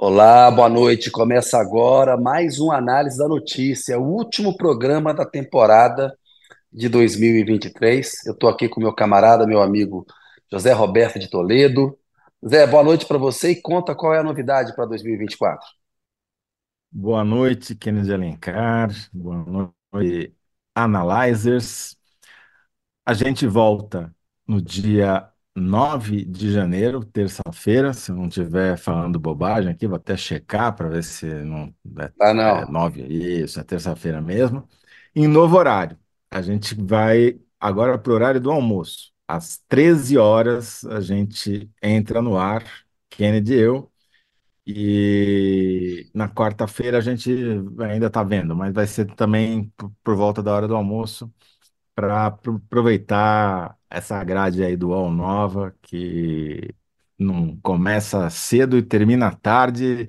Olá, boa noite. Começa agora mais uma análise da notícia, o último programa da temporada de 2023. Eu estou aqui com meu camarada, meu amigo José Roberto de Toledo. Zé, boa noite para você e conta qual é a novidade para 2024. Boa noite, Kennedy Alencar. Boa noite, Analyzers. A gente volta no dia 9 de janeiro, terça-feira, se não estiver falando bobagem aqui, vou até checar para ver se não Ah, é, é não. 9, isso, é terça-feira mesmo, em novo horário. A gente vai agora para o horário do almoço. Às 13 horas a gente entra no ar, Kennedy e eu, e na quarta-feira a gente ainda está vendo, mas vai ser também por por volta da hora do almoço para aproveitar essa grade aí do UOL Nova, que não começa cedo e termina tarde,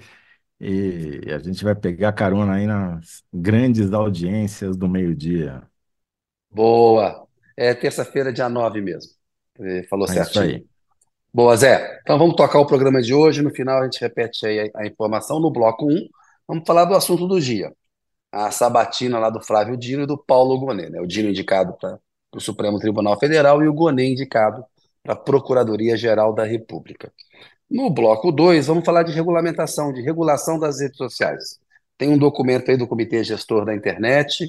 e a gente vai pegar carona aí nas grandes audiências do meio-dia. Boa. É terça-feira, dia 9 mesmo. Você falou É isso aí. Boa, Zé. Então vamos tocar o programa de hoje. No final a gente repete aí a, informação. No bloco um. vamos falar do assunto do dia. A sabatina lá do Flávio Dino e do Paulo Gonet, né? O Dino indicado para o Supremo Tribunal Federal e o Gonet indicado para a Procuradoria-Geral da República. No bloco 2, vamos falar de regulamentação, de regulação das redes sociais. Tem um documento aí do Comitê Gestor da Internet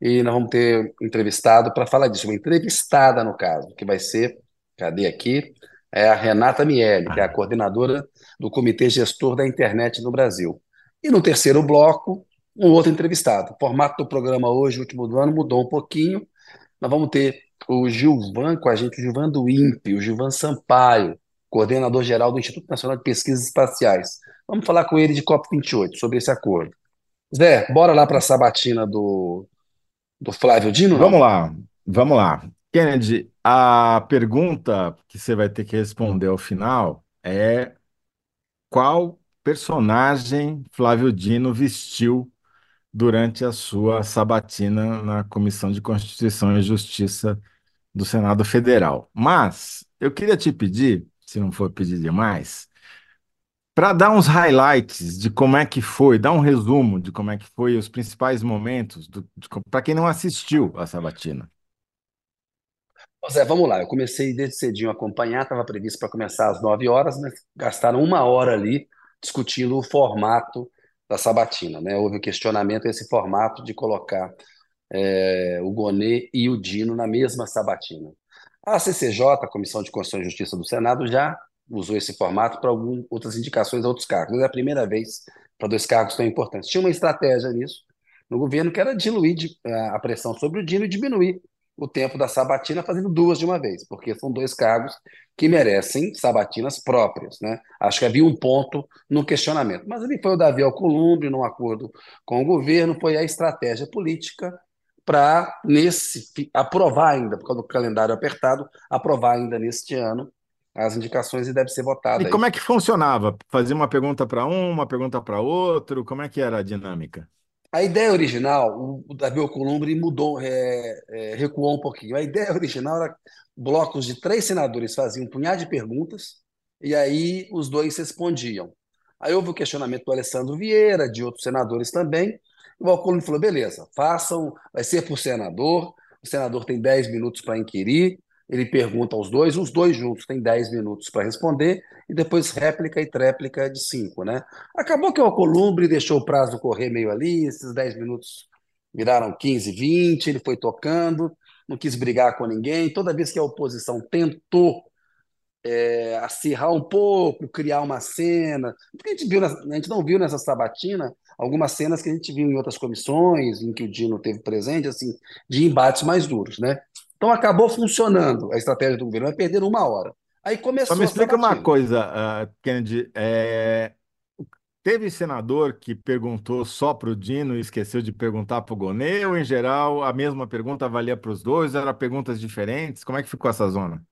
e nós vamos ter entrevistado para falar disso, uma entrevistada no caso, que vai ser, cadê aqui? É a Renata Miele, que é a coordenadora do Comitê Gestor da Internet no Brasil. E no terceiro bloco, um outro entrevistado. O formato do programa hoje, último do ano, mudou um pouquinho. Nós vamos ter o Gilvan com a gente, o Gilvan do INPE, o Gilvan Sampaio, coordenador-geral do Instituto Nacional de Pesquisas Espaciais. Vamos falar com ele de COP28, sobre esse acordo. Zé, bora lá para a sabatina do, do Flávio Dino, Vamos lá, vamos lá. Kennedy, a pergunta que você vai ter que responder ao final é qual personagem Flávio Dino vestiu durante a sua sabatina na Comissão de Constituição e Justiça do Senado Federal. Mas eu queria te pedir, se não for pedir demais, para dar uns highlights de como é que foi, dar um resumo de como é que foi os principais momentos, para quem não assistiu a sabatina. Zé, vamos lá. Eu comecei desde cedinho a acompanhar, estava previsto para começar às 9 horas, mas gastaram uma hora ali discutindo o formato da sabatina, né? Houve questionamento a esse formato de colocar é, o Gonê e o Dino na mesma sabatina. A CCJ, a Comissão de Constituição e Justiça do Senado, já usou esse formato para algumas outras indicações a outros cargos. É a primeira vez para dois cargos tão importantes. Tinha uma estratégia nisso no governo que era diluir a pressão sobre o Dino e diminuir o tempo da sabatina, fazendo duas de uma vez, porque são dois cargos que merecem sabatinas próprias, né? Acho que havia um ponto no questionamento. Mas ali foi o Davi Alcolumbre, num acordo com o governo, foi a estratégia política para nesse aprovar ainda, por causa do calendário apertado, aprovar ainda neste ano as indicações e deve ser E votada aí. como é que funcionava? Fazia uma pergunta para um, uma pergunta para outro, como é que era a dinâmica? A ideia original, o Davi Alcolumbre mudou, é, é, recuou um pouquinho. A ideia original era blocos de três senadores faziam um punhado de perguntas e aí os dois respondiam. Aí houve o questionamento do Alessandro Vieira, de outros senadores também. O Alcolumbre falou: beleza, façam, vai ser por senador, o senador tem 10 minutos para inquirir, ele pergunta aos dois, os dois juntos têm 10 minutos para responder, e depois réplica e tréplica de 5, né? Acabou que o Alcolumbre deixou o prazo correr meio ali, esses 10 minutos viraram 15, 20, ele foi tocando, não quis brigar com ninguém. Toda vez que a oposição tentou é, acirrar um pouco, criar uma cena, a gente, viu, a gente não viu nessa sabatina algumas cenas que a gente viu em outras comissões, em que o Dino teve presente, assim, de embates mais duros, né? Então acabou funcionando a estratégia do governo, vai perder uma hora. Aí Só me começou a explica uma coisa, ah, Kennedy. é, Teve senador que perguntou só para o Dino e esqueceu de perguntar para o Gonê, ou em geral a mesma pergunta valia para os dois, eram perguntas diferentes? Como é que ficou essa zona?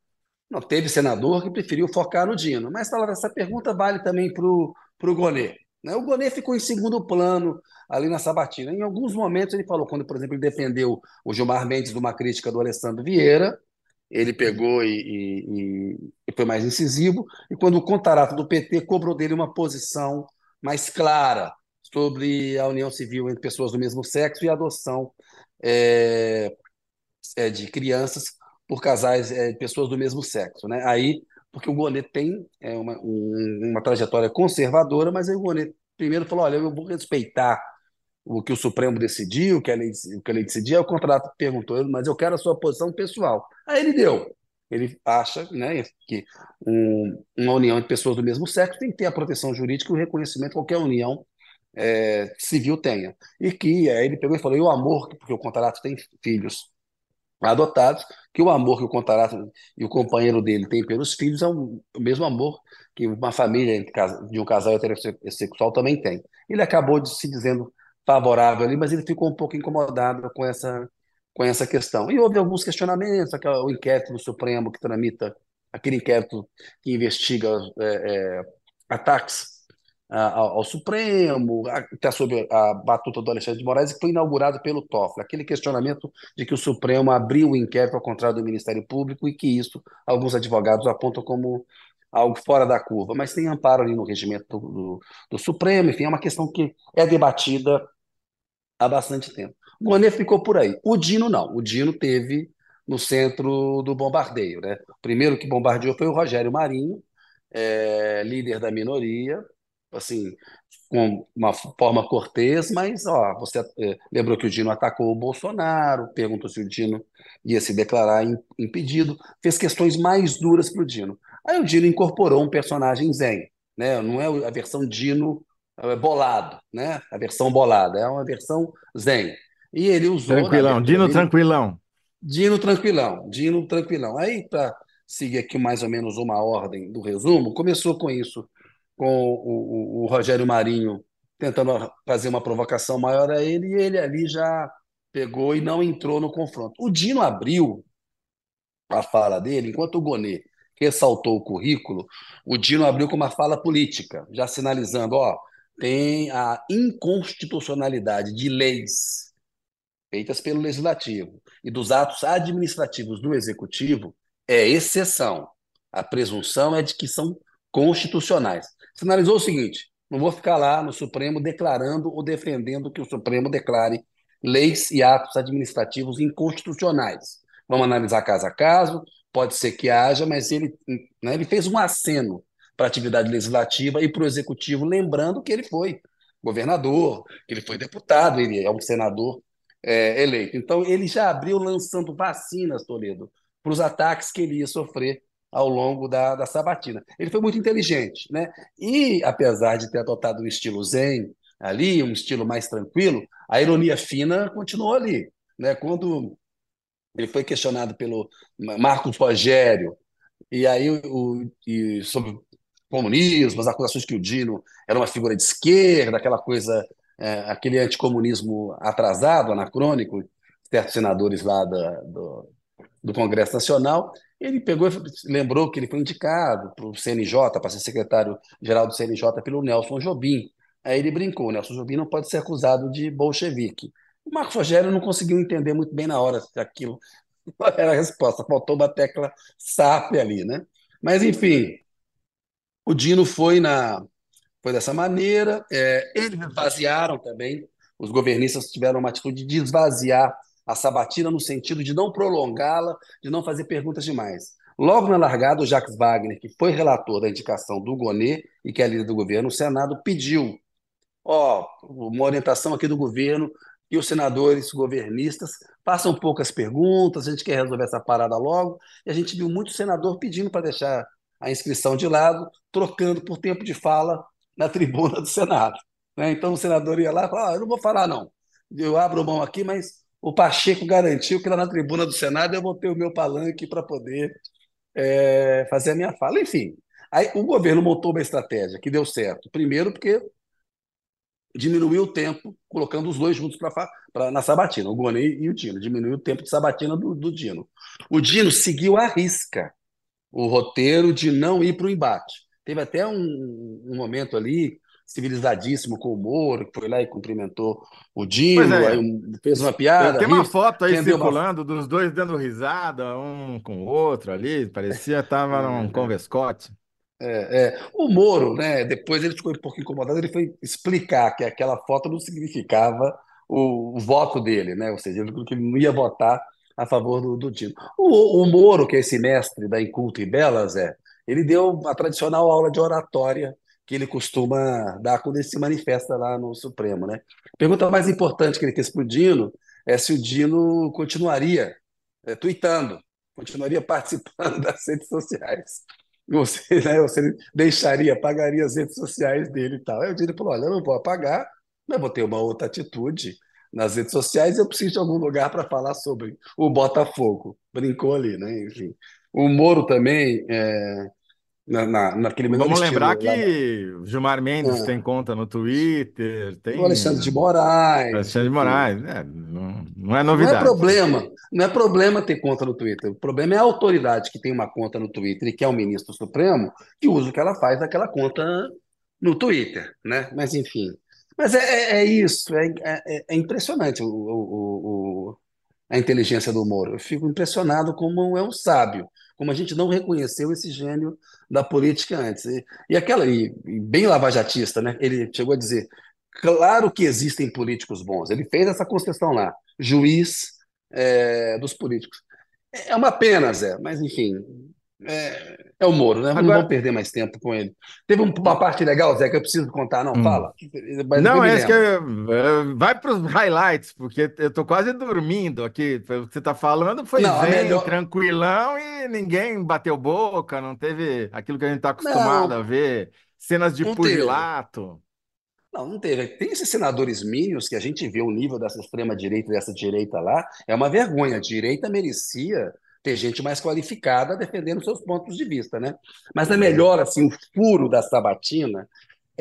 Não, teve senador que preferiu focar no Dino, mas essa pergunta vale também para o Gonê. Né? O Gonê ficou em segundo plano ali na sabatina. Em alguns momentos ele falou, quando, por exemplo, ele defendeu o Gilmar Mendes de uma crítica do Alessandro Vieira, ele pegou e, e- e foi mais incisivo, e quando o Contarato do PT cobrou dele uma posição mais clara sobre a união civil entre pessoas do mesmo sexo e a adoção é, é, de crianças por casais, é, pessoas do mesmo sexo. Né? Aí, porque o Gonet tem é, uma, um, uma trajetória conservadora, mas aí o Gonet primeiro falou: olha, eu vou respeitar o que o Supremo decidiu, o que a lei, o que a lei decidiu, o contrato perguntou, mas eu quero a sua posição pessoal. Aí ele deu. Ele acha né, que um, uma união entre pessoas do mesmo sexo tem que ter a proteção jurídica e o reconhecimento que qualquer união é, civil tenha. E que aí ele pegou e falou: e o amor, porque o contrato tem filhos adotados, que o amor que o contrato e o companheiro dele tem pelos filhos é o mesmo amor que uma família de um casal heterossexual também tem. Ele acabou de se dizendo favorável ali, mas ele ficou um pouco incomodado com essa, com essa questão. E houve alguns questionamentos, o inquérito do Supremo que tramita, aquele inquérito que investiga é, é, ataques ao, Supremo, está sob a batuta do Alexandre de Moraes, que foi inaugurado pelo Toffoli. Aquele questionamento de que o Supremo abriu o inquérito ao contrário do Ministério Público e que isso alguns advogados apontam como algo fora da curva, mas tem amparo ali no regimento do, do, do Supremo, enfim, é uma questão que é debatida há bastante tempo. O Gonet ficou por aí. O Dino não. O Dino teve no centro do bombardeio. Né? O primeiro que bombardeou foi o Rogério Marinho, é, líder da minoria, assim, com uma forma cortês, mas ó, você é, lembrou que o Dino atacou o Bolsonaro, perguntou se o Dino ia se declarar impedido, fez questões mais duras para o Dino. Aí o Dino incorporou um personagem zen, né? não é a versão Dino é bolado, né? A versão bolada, é uma versão zen. E ele usou. Tranquilão, Dino dele, tranquilão. Dino tranquilão, Dino tranquilão. Aí, para seguir aqui mais ou menos uma ordem do resumo, começou com isso, com o, o, o Rogério Marinho tentando fazer uma provocação maior a ele, e ele ali já pegou e não entrou no confronto. O Dino abriu a fala dele, enquanto o Gonê ressaltou o currículo, o Dino abriu com uma fala política, já sinalizando, ó, tem a inconstitucionalidade de leis feitas pelo legislativo e dos atos administrativos do executivo é exceção. A presunção é de que são constitucionais. Sinalizou o seguinte: não vou ficar lá no Supremo declarando ou defendendo que o Supremo declare leis e atos administrativos inconstitucionais. Vamos analisar caso a caso, pode ser que haja, mas ele, né, ele fez um aceno para a atividade legislativa e para o executivo, lembrando que ele foi governador, que ele foi deputado, ele é um senador é, eleito. Então, ele já abriu lançando vacinas, Toledo, para os ataques que ele ia sofrer ao longo da, da sabatina. Ele foi muito inteligente, né? E, apesar de ter adotado um estilo zen ali, um estilo mais tranquilo, a ironia fina continuou ali. Né? Quando ele foi questionado pelo Marcos Rogério, e aí o, e sobre comunismo, as acusações que o Dino era uma figura de esquerda, aquela coisa, é, aquele anticomunismo atrasado, anacrônico, certos senadores lá da, do, do Congresso Nacional, ele pegou lembrou que ele foi indicado para o CNJ, para ser secretário-geral do CNJ pelo Nelson Jobim. Aí ele brincou, Nelson Jobim não pode ser acusado de bolchevique. O Marcos Rogério não conseguiu entender muito bem na hora se aquilo era a resposta, faltou uma tecla SAP ali, né? Mas, enfim, o Dino foi na foi dessa maneira. É, eles esvaziaram também. Os governistas tiveram uma atitude de esvaziar a sabatina no sentido de não prolongá-la, de não fazer perguntas demais. Logo na largada, o Jacques Wagner, que foi relator da indicação do Gonê e que é líder do governo, o Senado pediu ó, uma orientação aqui do governo que os senadores governistas façam poucas perguntas, a gente quer resolver essa parada logo, e a gente viu muito senador pedindo para deixar a inscrição de lado, trocando por tempo de fala na tribuna do Senado. Né? Então o senador ia lá e falava: ah, eu não vou falar, não. Eu abro mão aqui, mas o Pacheco garantiu que lá na tribuna do Senado eu vou ter o meu palanque para poder é, fazer a minha fala. Enfim, aí o governo montou uma estratégia que deu certo. Primeiro, porque diminuiu o tempo, colocando os dois juntos pra, na sabatina, o Goni e o Dino. Diminuiu o tempo de sabatina do, do Dino. O Dino seguiu à risca o roteiro de não ir para o embate. Teve até um, um, momento ali civilizadíssimo com o Moro, que foi lá e cumprimentou o Dino, é. fez uma piada. Tem uma foto aí circulando uma... dos dois dando risada, um com o outro ali, parecia que estava é, num converscote. É, é. O Moro, né, depois ele ficou um pouco incomodado, ele foi explicar que aquela foto não significava o, o voto dele, né? Ou seja, ele que ele não ia votar a favor do, do Dino. O, o Moro, que é esse mestre da Inculto e Belas, é, ele deu a tradicional aula de oratória que ele costuma dar quando ele se manifesta lá no Supremo, né? Pergunta mais importante que ele fez para o Dino é se o Dino continuaria é, tweetando, continuaria participando das redes sociais. Você, né, você deixaria, apagaria as redes sociais dele e tal. Aí o Dino falou: olha, eu não vou apagar, mas vou ter uma outra atitude nas redes sociais eu preciso de algum lugar para falar sobre o Botafogo. Brincou ali, né? Enfim. O Moro também, é, na, na, naquele Vamos lembrar que lá, Gilmar Mendes é. tem conta no Twitter, tem o Alexandre de Moraes. Alexandre de Moraes, é, não, não é novidade. Não é problema, não é problema ter conta no Twitter. O problema é a autoridade que tem uma conta no Twitter e que é o ministro supremo que usa o que ela faz daquela conta no Twitter, né? Mas enfim. Mas é, é, é isso, é, é, é impressionante o, o, o, a inteligência do Moro. Eu fico impressionado como é um sábio, como a gente não reconheceu esse gênio da política antes. E, e aquela, e, e bem lavajatista, né? Ele chegou a dizer: claro que existem políticos bons. Ele fez essa concessão lá, juiz é, dos políticos. É uma pena, Zé, mas enfim, é, é o Moro, né? Agora... Não vamos perder mais tempo com ele. Teve uma parte legal, Zé, que eu preciso contar. Não, hum. fala. Mas não, é que eu, é, vai para os highlights, porque eu estou quase dormindo aqui. O que você está falando foi não, zen, melhor... tranquilão e ninguém bateu boca, não teve aquilo que a gente está acostumado não, a ver, cenas de pugilato. Não, não teve. Tem esses senadores mínimos que a gente vê o nível dessa extrema-direita e dessa direita lá, é uma vergonha. A direita merecia ter gente mais qualificada defendendo seus pontos de vista, né? Mas a melhor, assim, o furo da sabatina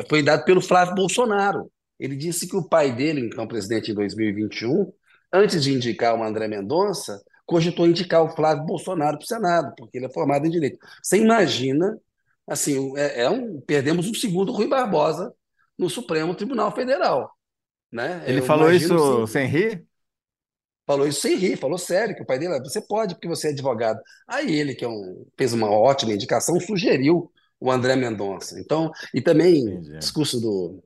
foi dado pelo Flávio Bolsonaro. Ele disse que o pai dele, então presidente em 2021, antes de indicar o André Mendonça, cogitou indicar o Flávio Bolsonaro para o Senado, porque ele é formado em direito. Você imagina, assim, é, é um, perdemos um segundo Rui Barbosa no Supremo Tribunal Federal. Né? Ele Eu falou isso sem rir? Falou isso sem rir, falou sério, que o pai dele, você pode, porque você é advogado. Aí ele, que é um, fez uma ótima indicação, sugeriu o André Mendonça. Então, e também Entendi. discurso do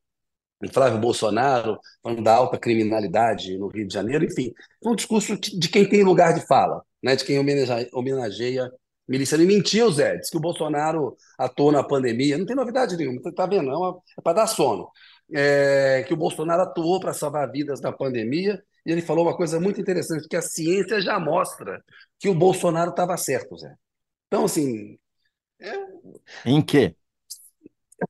Flávio Bolsonaro, falando da alta criminalidade no Rio de Janeiro, enfim, foi um discurso de quem tem lugar de fala, né, de quem homenageia, homenageia milícia. Ele mentiu, Zé, disse que o Bolsonaro atuou na pandemia, não tem novidade nenhuma, tá vendo? É, é para dar sono. É, que o Bolsonaro atuou para salvar vidas na pandemia e ele falou uma coisa muito interessante, que a ciência já mostra que o Bolsonaro estava certo, Zé. Então, assim. É... Em quê?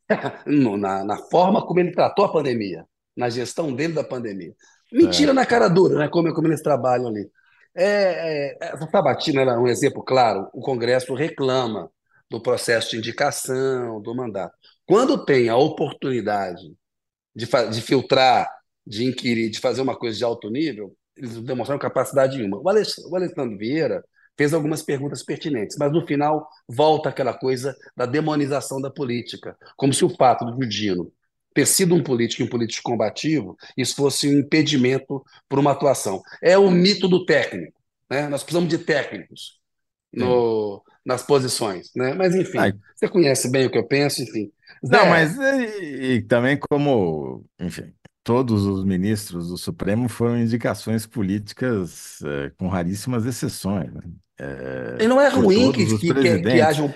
na, na, forma como ele tratou a pandemia, na gestão dele da pandemia. Mentira é. na cara dura, né? Como, como eles trabalham ali. É, é, essa é um exemplo claro. O Congresso reclama do processo de indicação, do mandato. Quando tem a oportunidade de, de filtrar de inquirir, de fazer uma coisa de alto nível, eles demonstraram capacidade nenhuma. O Alessandro, o Alessandro Vieira fez algumas perguntas pertinentes, mas no final volta aquela coisa da demonização da política, como se o fato do Dino ter sido um político e um político combativo, isso fosse um impedimento para uma atuação. É o mito do técnico. Né? Nós precisamos de técnicos no, nas posições. Né? Mas, enfim, Ai. você conhece bem o que eu penso, enfim. Não, mas e, e também como, enfim, todos os ministros do Supremo foram indicações políticas é, com raríssimas exceções. Né? É, e não é ruim que, que, que, que haja um.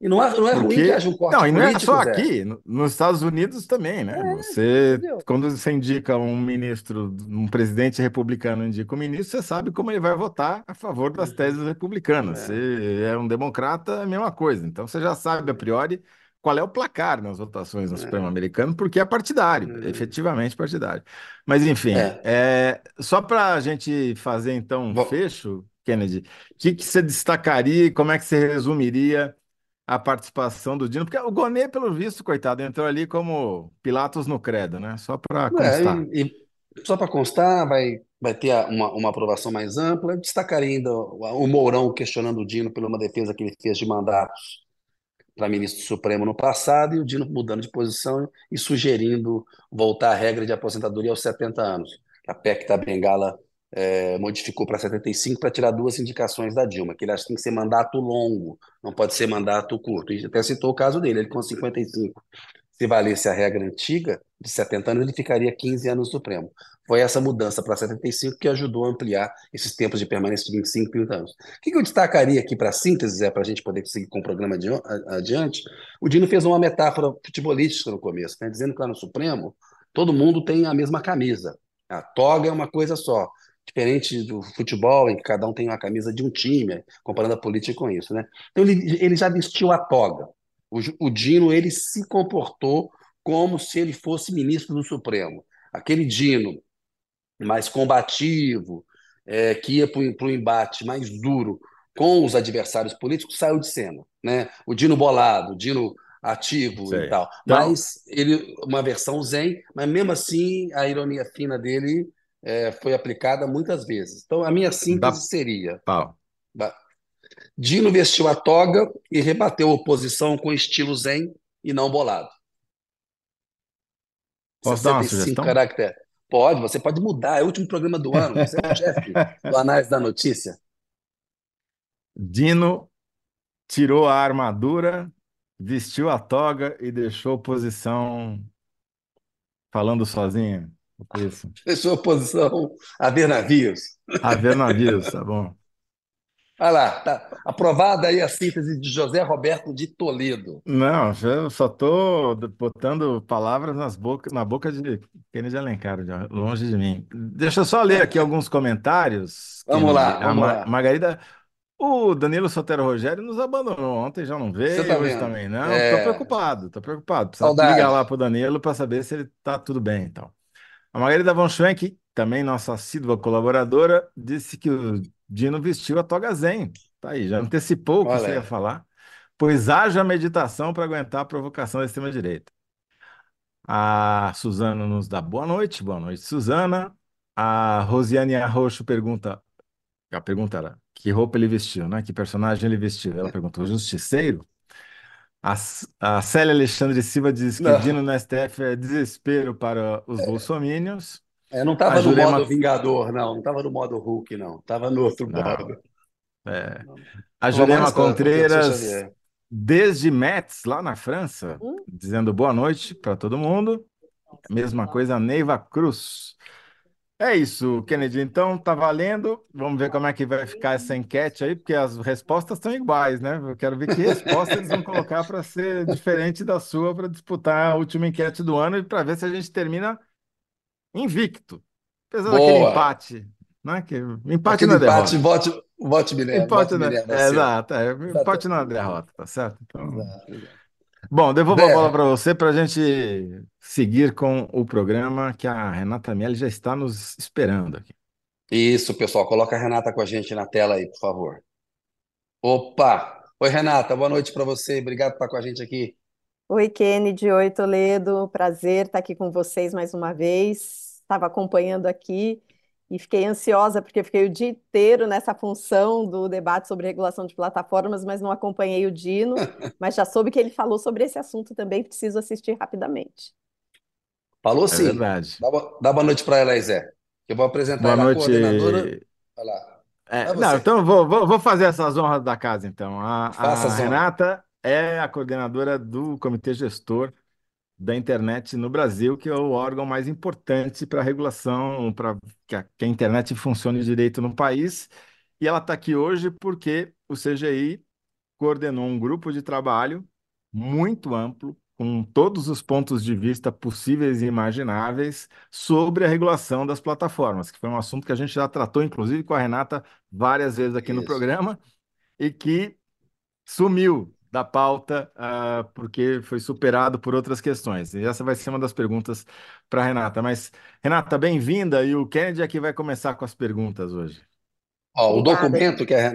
E não é, não é Porque... ruim que haja um corte Não, e não é só aqui, nos Estados Unidos também, né? É, você, entendeu? quando você indica um ministro, um presidente republicano indica um ministro, você sabe como ele vai votar a favor das uhum. teses republicanas. É. Se é um democrata, é a mesma coisa. Então você já sabe a priori qual é o placar nas votações no é. Supremo Americano, porque é partidário, é. efetivamente partidário. Mas, enfim, é. é só para a gente fazer então um Bom, fecho, Kennedy, o que, que você destacaria e como é que você resumiria a participação do Dino? Porque o Gonê, pelo visto, coitado, entrou ali como Pilatos no credo, né? Só para é, constar. E, e, só para constar, vai, vai ter uma, uma aprovação mais ampla. Eu destacaria ainda o Mourão questionando o Dino por uma defesa que ele fez de mandatos para ministro do Supremo no passado e o Dino mudando de posição e sugerindo voltar à regra de aposentadoria aos 70 anos. A PEC da Bengala é, modificou para 75 para tirar duas indicações da Dilma, que ele acha que tem que ser mandato longo, não pode ser mandato curto. E até citou o caso dele, ele com 55 se valesse a regra antiga, de 70 anos, ele ficaria 15 anos no Supremo. Foi essa mudança para 75 que ajudou a ampliar esses tempos de permanência de 25 e 30 anos. O que eu destacaria aqui para a síntese, é, para a gente poder seguir com o programa adiante? O Dino fez uma metáfora futebolística no começo, né, dizendo que lá no Supremo todo mundo tem a mesma camisa. A toga é uma coisa só. Diferente do futebol, em que cada um tem uma camisa de um time, comparando a política com isso. Né? Então ele, ele já vestiu a toga. O, o Dino ele se comportou como se ele fosse ministro do Supremo. Aquele Dino mais combativo, é, que ia para o embate mais duro com os adversários políticos, saiu de cena. Né? O Dino bolado, o Dino ativo Sei. e tal. Então, mas ele, uma versão zen, mas mesmo assim a ironia fina dele é, foi aplicada muitas vezes. Então a minha síntese da... seria: Pau. Dino vestiu a toga e rebateu a oposição com estilo zen e não bolado. Posso dar uma sugestão? Caractere. Pode, você pode mudar. É o último programa do ano. Você é o chefe do Análise da Notícia. Dino tirou a armadura, vestiu a toga e deixou a posição falando sozinho. Isso. Deixou posição a ver navios. A ver navios, tá bom. Olha lá, tá aprovada aí a síntese de José Roberto de Toledo. Não, eu só estou botando palavras nas boca, na boca de Kennedy Alencar, longe de mim. Deixa eu só ler aqui alguns comentários. Vamos lá, vamos a lá. Margarida, o Danilo Sotero Rogério nos abandonou ontem, já não veio, tá hoje também não. Estou é... preocupado, estou preocupado. Precisa ligar lá para o Danilo para saber se ele está tudo bem então. A Margarida Von Schwenk, também nossa assídua colaboradora, disse que o Dino vestiu a toga zen. Tá aí, já antecipou o que você ia falar. Pois haja meditação para aguentar a provocação da extrema-direita. A Suzana nos dá boa noite. Boa noite, Suzana. A Rosiane Arroxo pergunta. A pergunta era: que roupa ele vestiu, né? Que personagem ele vestiu? Ela perguntou: justiceiro? A, a Célia Alexandre Silva diz que Não. Dino no STF é desespero para os é. bolsomínios. É, não estava no Jurema... modo Vingador, não. Não estava no modo Hulk, não. Estava no outro não. modo. É. A Jurema Contreiras, desde Metz, lá na França, hum? dizendo boa noite para todo mundo. Mesma coisa, Neiva Cruz. É isso, Kennedy. Então tá valendo. Vamos ver como é que vai ficar essa enquete aí, porque as respostas estão iguais, né? Eu quero ver que resposta eles vão colocar para ser diferente da sua para disputar a última enquete do ano e para ver se a gente termina invicto. Apesar Boa. daquele empate. Né? Que, empate na derrota. Empate, vote, vote Minerva. Empate na, é, exato, é, empate na derrota, tá certo? Então... Exato. Bom, devolvo a bola para você para a gente seguir com o programa que a Renata Melli já está nos esperando aqui. Isso, pessoal. Coloca a Renata com a gente na tela aí, por favor. Opa! Oi, Renata. Boa noite para você. Obrigado por estar com a gente aqui. Oi, Kennedy. Oi, Toledo. Prazer estar aqui com vocês mais uma vez estava acompanhando aqui e fiquei ansiosa porque fiquei o dia inteiro nessa função do debate sobre regulação de plataformas, mas não acompanhei o Dino, mas já soube que ele falou sobre esse assunto também, preciso assistir rapidamente. Falou é sim. É verdade. Dá, dá boa noite para ela, Zé. Eu vou apresentar boa noite. a coordenadora. Olha lá. É, não, então vou, vou, vou, fazer essas honras da casa, então. A, a Renata é a coordenadora do Comitê Gestor da internet no Brasil, que é o órgão mais importante para a regulação, para que, que a, internet funcione direito no país. E ela está aqui hoje porque o CGI coordenou um grupo de trabalho muito amplo, com todos os pontos de vista possíveis e imagináveis sobre a regulação das plataformas, que foi um assunto que a gente já tratou, inclusive, com a Renata várias vezes aqui Isso. no programa, e que sumiu da pauta, uh, porque foi superado por outras questões. E essa vai ser uma das perguntas para a Renata. Mas, Renata, bem-vinda, e o Kennedy aqui vai começar com as perguntas hoje. Ó, o documento que a...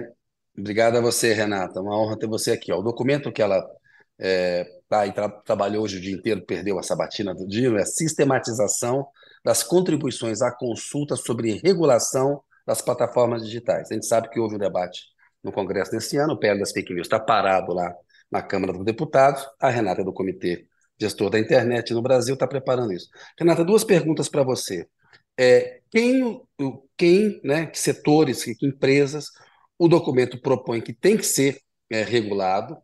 Obrigado a você, Renata, uma honra ter você aqui. Ó. O documento que ela é, tá, e tra trabalhou hoje o dia inteiro, perdeu a sabatina do dia, é a sistematização das contribuições à consulta sobre regulação das plataformas digitais. A gente sabe que houve um debate no Congresso desse ano, o PL das fake news está parado lá na Câmara dos Deputados. A Renata é do Comitê Gestor da Internet no Brasil está preparando isso. Renata, duas perguntas para você. é, quem, quem né, que setores, que, empresas o documento propõe que tem que ser é, regulado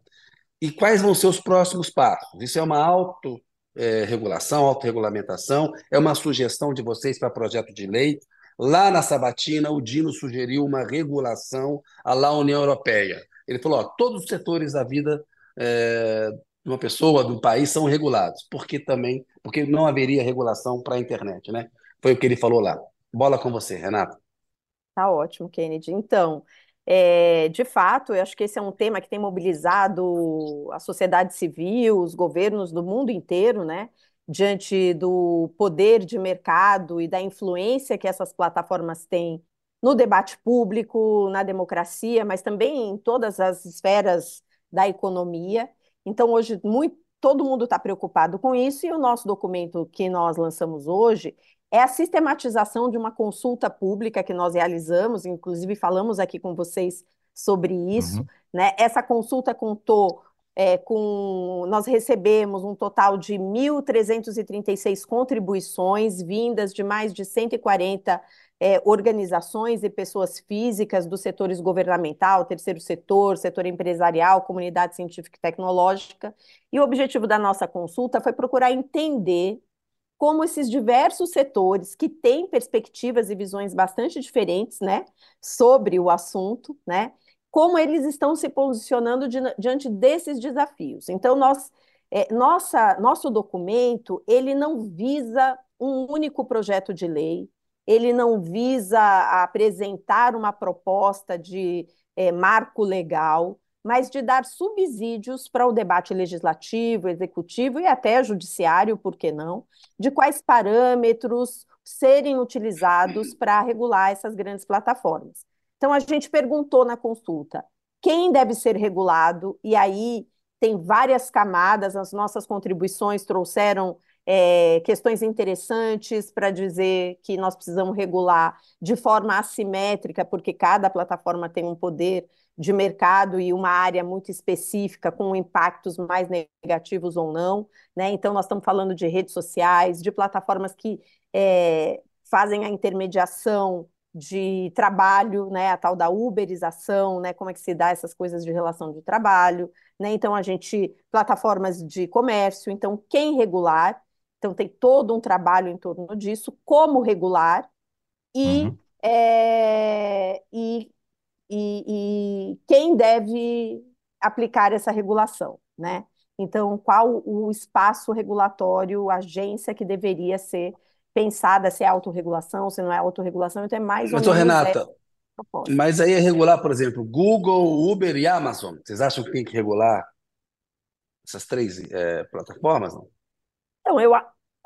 e quais vão ser os próximos passos. Isso é uma autorregulação, é, autorregulamentação, é uma sugestão de vocês para projeto de lei. Lá na Sabatina, o Dino sugeriu uma regulação à la União Europeia. Ele falou: ó, todos os setores da vida é, de uma pessoa, de um país, são regulados. Porque também, porque não haveria regulação para a internet, né? Foi o que ele falou lá. Bola com você, Renato. Tá ótimo, Kennedy. Então, é, de fato, eu acho que esse é um tema que tem mobilizado a sociedade civil, os governos do mundo inteiro, né? Diante do poder de mercado e da influência que essas plataformas têm no debate público, na democracia, mas também em todas as esferas da economia. Então, hoje, muito, todo mundo está preocupado com isso, e o nosso documento que nós lançamos hoje é a sistematização de uma consulta pública que nós realizamos, inclusive falamos aqui com vocês sobre isso. Uhum. Né? Essa consulta contou é, com. Nós recebemos um total de 1.336 contribuições vindas de mais de 140 é, organizações e pessoas físicas dos setores governamental, terceiro setor, setor empresarial, comunidade científica e tecnológica. E o objetivo da nossa consulta foi procurar entender como esses diversos setores que têm perspectivas e visões bastante diferentes, né, sobre o assunto, né, como eles estão se posicionando di diante desses desafios. Então, nós, é, nossa, nosso documento, ele não visa um único projeto de lei, ele não visa apresentar uma proposta de é, marco legal, mas de dar subsídios para o debate legislativo, executivo e até judiciário, por que não, de quais parâmetros serem utilizados para regular essas grandes plataformas. Então, a gente perguntou na consulta quem deve ser regulado, e aí tem várias camadas, as nossas contribuições trouxeram é, questões interessantes para dizer que nós precisamos regular de forma assimétrica, porque cada plataforma tem um poder de mercado e uma área muito específica, com impactos mais negativos ou não. Né? Então, nós estamos falando de redes sociais, de plataformas que é, fazem a intermediação de trabalho, né, a tal da uberização, né, como é que se dá essas coisas de relação de trabalho, né, então a gente, plataformas de comércio, então quem regular, então tem todo um trabalho em torno disso, como regular e, uhum. é, e e, e quem deve aplicar essa regulação, né? Então, qual o espaço regulatório, agência que deveria ser pensada, se é autorregulação, se não é autorregulação, então é mais ou mas, menos... Renata, mas aí é regular, por exemplo, Google, Uber e Amazon. Vocês acham que tem que regular essas três é, plataformas? Não? Então, eu,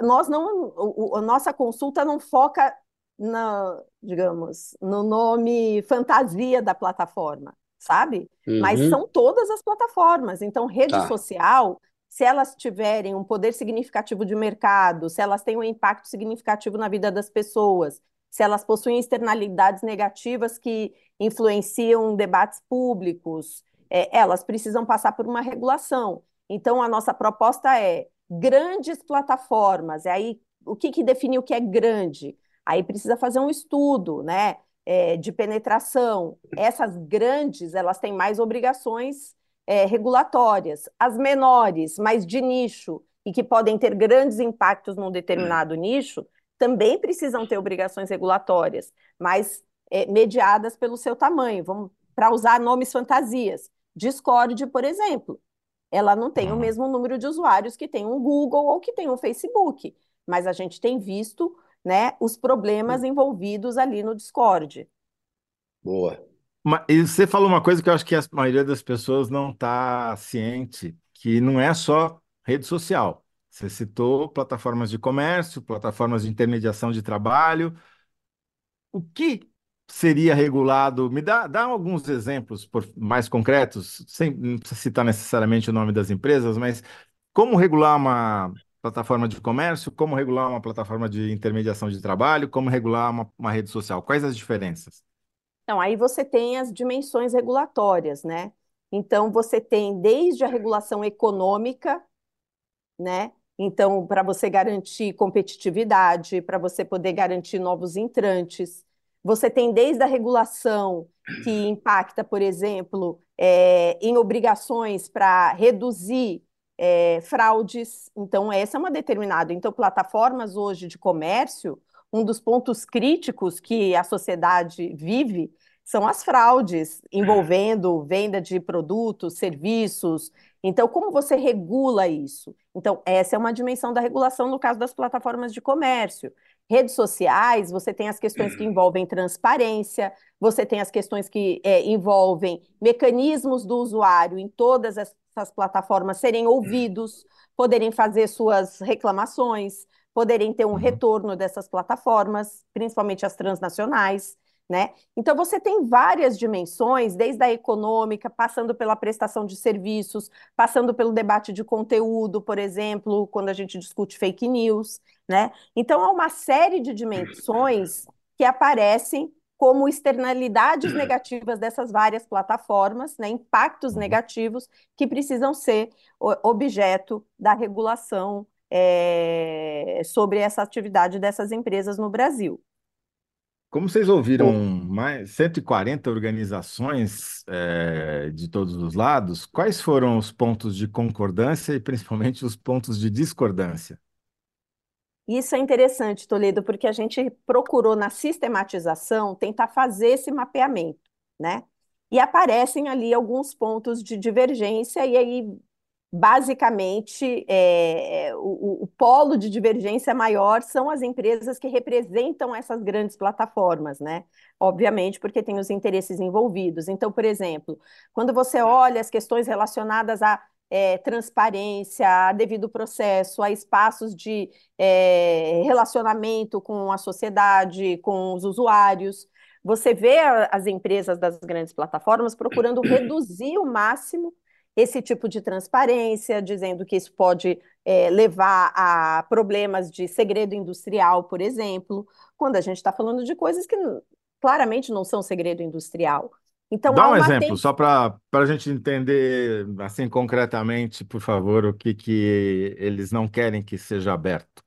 nós não, o, a nossa consulta não foca na, digamos, no nome fantasia da plataforma, sabe? Uhum. Mas são todas as plataformas. Então, rede tá. social, se elas tiverem um poder significativo de mercado, se elas têm um impacto significativo na vida das pessoas, se elas possuem externalidades negativas que influenciam debates públicos, é, elas precisam passar por uma regulação. Então, a nossa proposta é grandes plataformas. E aí, o que, que define o que é grande? Aí precisa fazer um estudo, né, é, de penetração. Essas grandes, elas têm mais obrigações é, regulatórias. As menores, mais de nicho e que podem ter grandes impactos num determinado nicho, também precisam ter obrigações regulatórias, mas é, mediadas pelo seu tamanho. Vamos para usar nomes fantasias. Discord, por exemplo, ela não tem o uhum. mesmo número de usuários que tem um Google ou que tem um Facebook, mas a gente tem visto né, os problemas envolvidos ali no Discord. Boa. E você falou uma coisa que eu acho que a maioria das pessoas não está ciente, que não é só rede social. Você citou plataformas de comércio, plataformas de intermediação de trabalho. O que seria regulado? Me dá, dá alguns exemplos por, mais concretos, sem citar necessariamente o nome das empresas, mas como regular uma plataforma de comércio, como regular uma plataforma de intermediação de trabalho, como regular uma, uma rede social. Quais as diferenças? Então, aí você tem as dimensões regulatórias, né? Então, você tem desde a regulação econômica, né? Então, para você garantir competitividade, para você poder garantir novos entrantes. Você tem desde a regulação que impacta, por exemplo, é, em obrigações para reduzir é, fraudes. Então, essa é uma determinada. Então, plataformas hoje de comércio, um dos pontos críticos que a sociedade vive são as fraudes envolvendo venda de produtos, serviços. Então, como você regula isso? Então, essa é uma dimensão da regulação no caso das plataformas de comércio. Redes sociais, você tem as questões que envolvem transparência, você tem as questões que é, envolvem mecanismos do usuário em todas essas plataformas serem ouvidos, poderem fazer suas reclamações, poderem ter um uhum. retorno dessas plataformas, principalmente as transnacionais. Né? Então, você tem várias dimensões, desde a econômica, passando pela prestação de serviços, passando pelo debate de conteúdo, por exemplo, quando a gente discute fake news. Né? Então, há uma série de dimensões que aparecem como externalidades negativas dessas várias plataformas, né? impactos uhum. negativos que precisam ser objeto da regulação é, sobre essa atividade dessas empresas no Brasil. Como vocês ouviram mais 140 organizações é, de todos os lados, quais foram os pontos de concordância e principalmente os pontos de discordância? Isso é interessante, Toledo, porque a gente procurou na sistematização tentar fazer esse mapeamento, né? E aparecem ali alguns pontos de divergência, e aí basicamente, é, o, o, polo de divergência maior são as empresas que representam essas grandes plataformas, né? Obviamente, porque tem os interesses envolvidos. Então, por exemplo, quando você olha as questões relacionadas à é, transparência, a devido processo, a espaços de é, relacionamento com a sociedade, com os usuários, você vê as empresas das grandes plataformas procurando reduzir o máximo esse tipo de transparência, dizendo que isso pode é, levar a problemas de segredo industrial, por exemplo, quando a gente está falando de coisas que claramente não são segredo industrial. Então, Dá um exemplo, tem... só para a gente entender, assim, concretamente, por favor, o que, que eles não querem que seja aberto.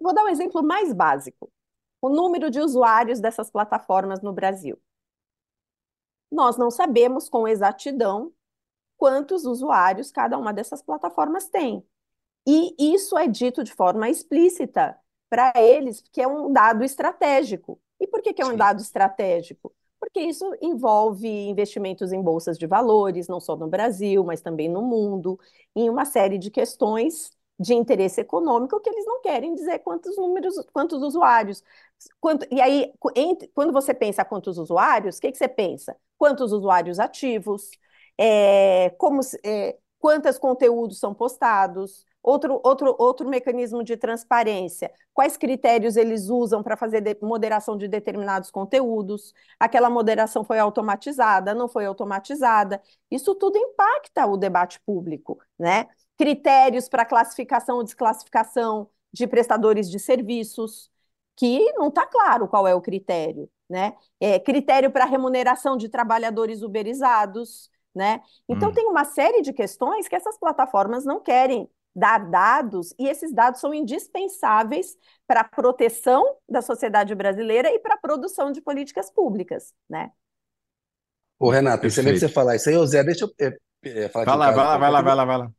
Vou dar um exemplo mais básico: o número de usuários dessas plataformas no Brasil. Nós não sabemos com exatidão quantos usuários cada uma dessas plataformas tem. E isso é dito de forma explícita para eles, que é um dado estratégico. E por que, que é um Sim. dado estratégico? Porque isso envolve investimentos em bolsas de valores, não só no Brasil, mas também no mundo, em uma série de questões de interesse econômico que eles não querem dizer quantos números, quantos usuários. Quanto, e aí, quando você pensa quantos usuários, o que, que você pensa? Quantos usuários ativos, é, como, é, quantos conteúdos são postados, outro, outro, outro mecanismo de transparência, quais critérios eles usam para fazer de, moderação de determinados conteúdos, aquela moderação foi automatizada, não foi automatizada, isso tudo impacta o debate público, né? Critérios para classificação ou desclassificação de prestadores de serviços, que não está claro qual é o critério, né? É, critério para remuneração de trabalhadores uberizados, né? Então hum. tem uma série de questões que essas plataformas não querem dar dados e esses dados são indispensáveis para a proteção da sociedade brasileira e para a produção de políticas públicas, né? Ô, Renato, excelente você falar isso aí. Ô, Zé, deixa eu é, é, falar vai lá, vai lá, vai lá, vai lá, vai lá.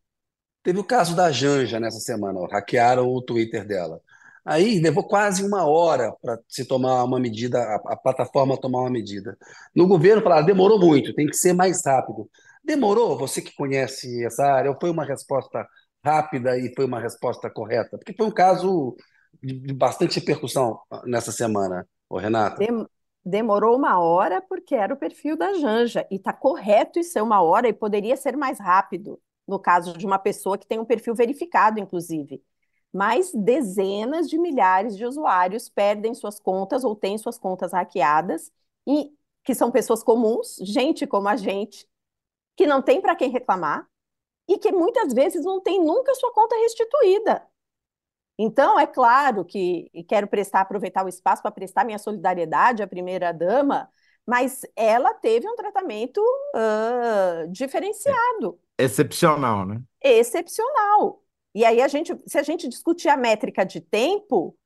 Teve o caso da Janja nessa semana, ó, hackearam o Twitter dela. Aí levou quase uma hora para se tomar uma medida, a, a, plataforma tomar uma medida. No governo falaram, demorou muito, tem que ser mais rápido. Demorou? Você que conhece essa área, foi uma resposta rápida e foi uma resposta correta? Porque foi um caso de, bastante repercussão nessa semana, ô Renata. Dem demorou uma hora porque era o perfil da Janja, e está correto isso ser uma hora e poderia ser mais rápido, no caso de uma pessoa que tem um perfil verificado, inclusive mas dezenas de milhares de usuários perdem suas contas ou têm suas contas hackeadas, e que são pessoas comuns, gente como a gente, que não tem para quem reclamar e que muitas vezes não tem nunca sua conta restituída. Então, é claro que quero prestar, aproveitar o espaço para prestar minha solidariedade à primeira-dama, mas ela teve um tratamento uh, diferenciado. Excepcional, né? Excepcional. E aí a gente, se a gente discutir a métrica de tempo,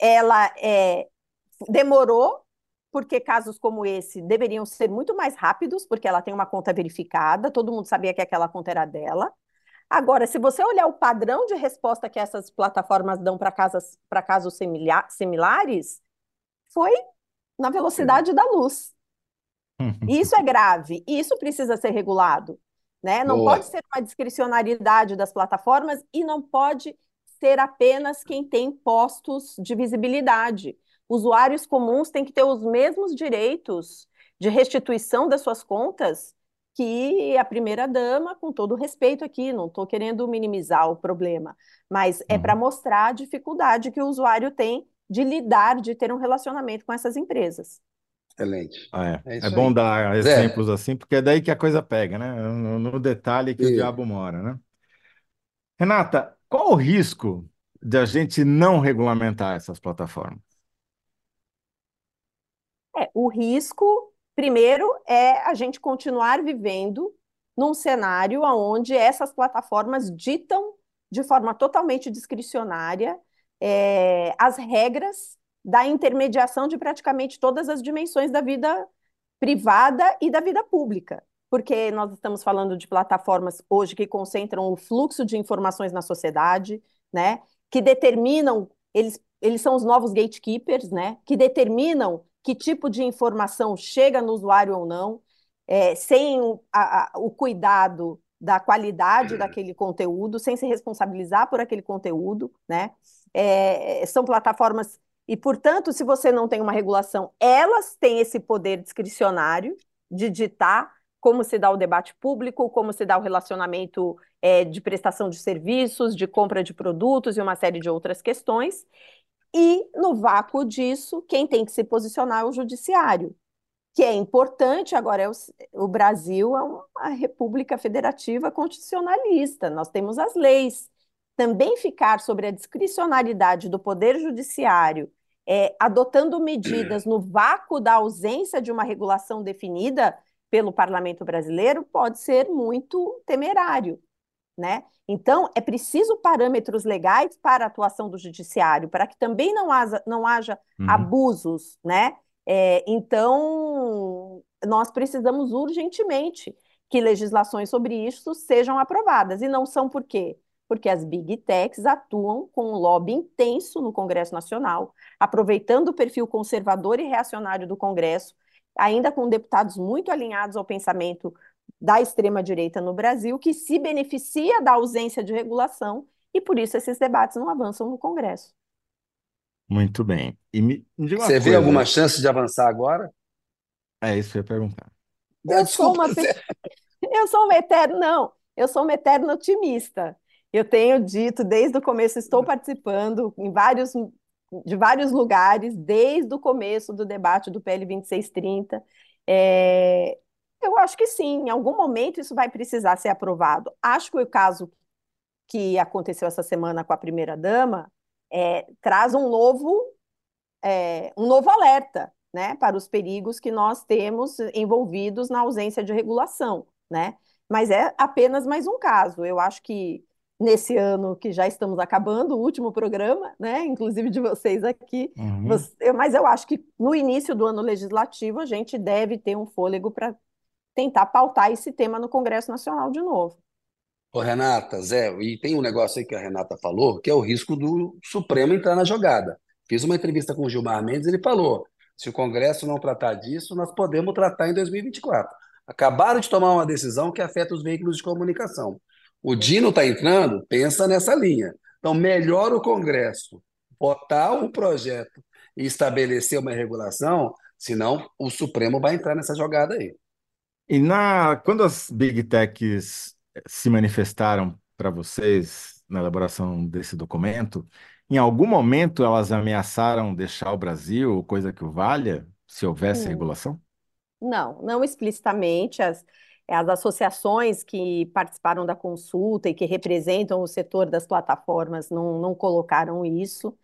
ela é, demorou, porque casos como esse deveriam ser muito mais rápidos, porque ela tem uma conta verificada, todo mundo sabia que aquela conta era dela. Agora, se você olhar o padrão de resposta que essas plataformas dão para casos similares, foi na velocidade da luz. Isso é grave, isso precisa ser regulado. Né? Não Boa. pode ser uma discricionariedade das plataformas e não pode ser apenas quem tem postos de visibilidade. Usuários comuns têm que ter os mesmos direitos de restituição das suas contas que a primeira-dama, com todo respeito aqui, não estou querendo minimizar o problema, mas é para Uhum. mostrar a dificuldade que o usuário tem de lidar, de ter um relacionamento com essas empresas. Excelente. Ah, É É, é bom dar exemplos assim, porque é daí que a coisa pega, né? No, no detalhe que o e- diabo mora, né? Renata, qual o risco de a gente não regulamentar essas plataformas? É, o risco, primeiro, é a gente continuar vivendo num cenário onde essas plataformas ditam de forma totalmente discricionária é, as regras da intermediação de praticamente todas as dimensões da vida privada e da vida pública. Porque nós estamos falando de plataformas hoje que concentram o fluxo de informações na sociedade, né? Que determinam, eles, eles são os novos gatekeepers, né? Que determinam que tipo de informação chega no usuário ou não, é, sem o, a, a, o cuidado da qualidade daquele conteúdo, sem se responsabilizar por aquele conteúdo, né? É, são plataformas e, portanto, se você não tem uma regulação, elas têm esse poder discricionário de ditar como se dá o debate público, como se dá o relacionamento é, de prestação de serviços, de compra de produtos e uma série de outras questões. E, no vácuo disso, quem tem que se posicionar é o judiciário, que é importante. Agora, é o, o Brasil é uma república federativa constitucionalista, nós temos as leis. Também ficar sobre a discricionalidade do Poder Judiciário, é, adotando medidas no vácuo da ausência de uma regulação definida pelo parlamento brasileiro, pode ser muito temerário. Né? Então, é preciso parâmetros legais para a atuação do judiciário, para que também não haja, não haja Uhum. abusos, né? É, então, nós precisamos urgentemente que legislações sobre isso sejam aprovadas. E não são por quê? Porque as big techs atuam com um lobby intenso no Congresso Nacional, aproveitando o perfil conservador e reacionário do Congresso, ainda com deputados muito alinhados ao pensamento da extrema-direita no Brasil, que se beneficia da ausência de regulação, e por isso esses debates não avançam no Congresso. Muito bem. E me, me diga uma Você vê coisa. alguma chance de avançar agora? É isso que eu ia perguntar. Eu sou Desculpa, uma. Eu sou uma eterna, não, eu sou uma eterna otimista. Eu tenho dito desde o começo, estou participando em vários, de vários lugares, desde o começo do debate do PL 2630. É, eu acho que sim, em algum momento isso vai precisar ser aprovado. Acho que o caso que aconteceu essa semana com a primeira-dama é, traz um novo, é, um novo alerta né, para os perigos que nós temos envolvidos na ausência de regulação. Né? Mas é apenas mais um caso. Eu acho que nesse ano que já estamos acabando, o último programa, né, inclusive de vocês aqui, Uhum. você, mas eu acho que no início do ano legislativo a gente deve ter um fôlego para tentar pautar esse tema no Congresso Nacional de novo. Ô, Renata, Zé, e tem um negócio aí que a Renata falou, que é o risco do Supremo entrar na jogada. Fiz uma entrevista com o Gilmar Mendes, ele falou: se o Congresso não tratar disso, nós podemos tratar em 2024. Acabaram de tomar uma decisão que afeta os veículos de comunicação. O Dino está entrando, pensa nessa linha. Então, melhor o Congresso votar um projeto e estabelecer uma regulação, senão o Supremo vai entrar nessa jogada aí. E na, quando as Big Techs se manifestaram para vocês na elaboração desse documento, em algum momento elas ameaçaram deixar o Brasil, coisa que o valha, se houvesse Hum. regulação? Não, não explicitamente. As, as associações que participaram da consulta e que representam o setor das plataformas não, não colocaram isso.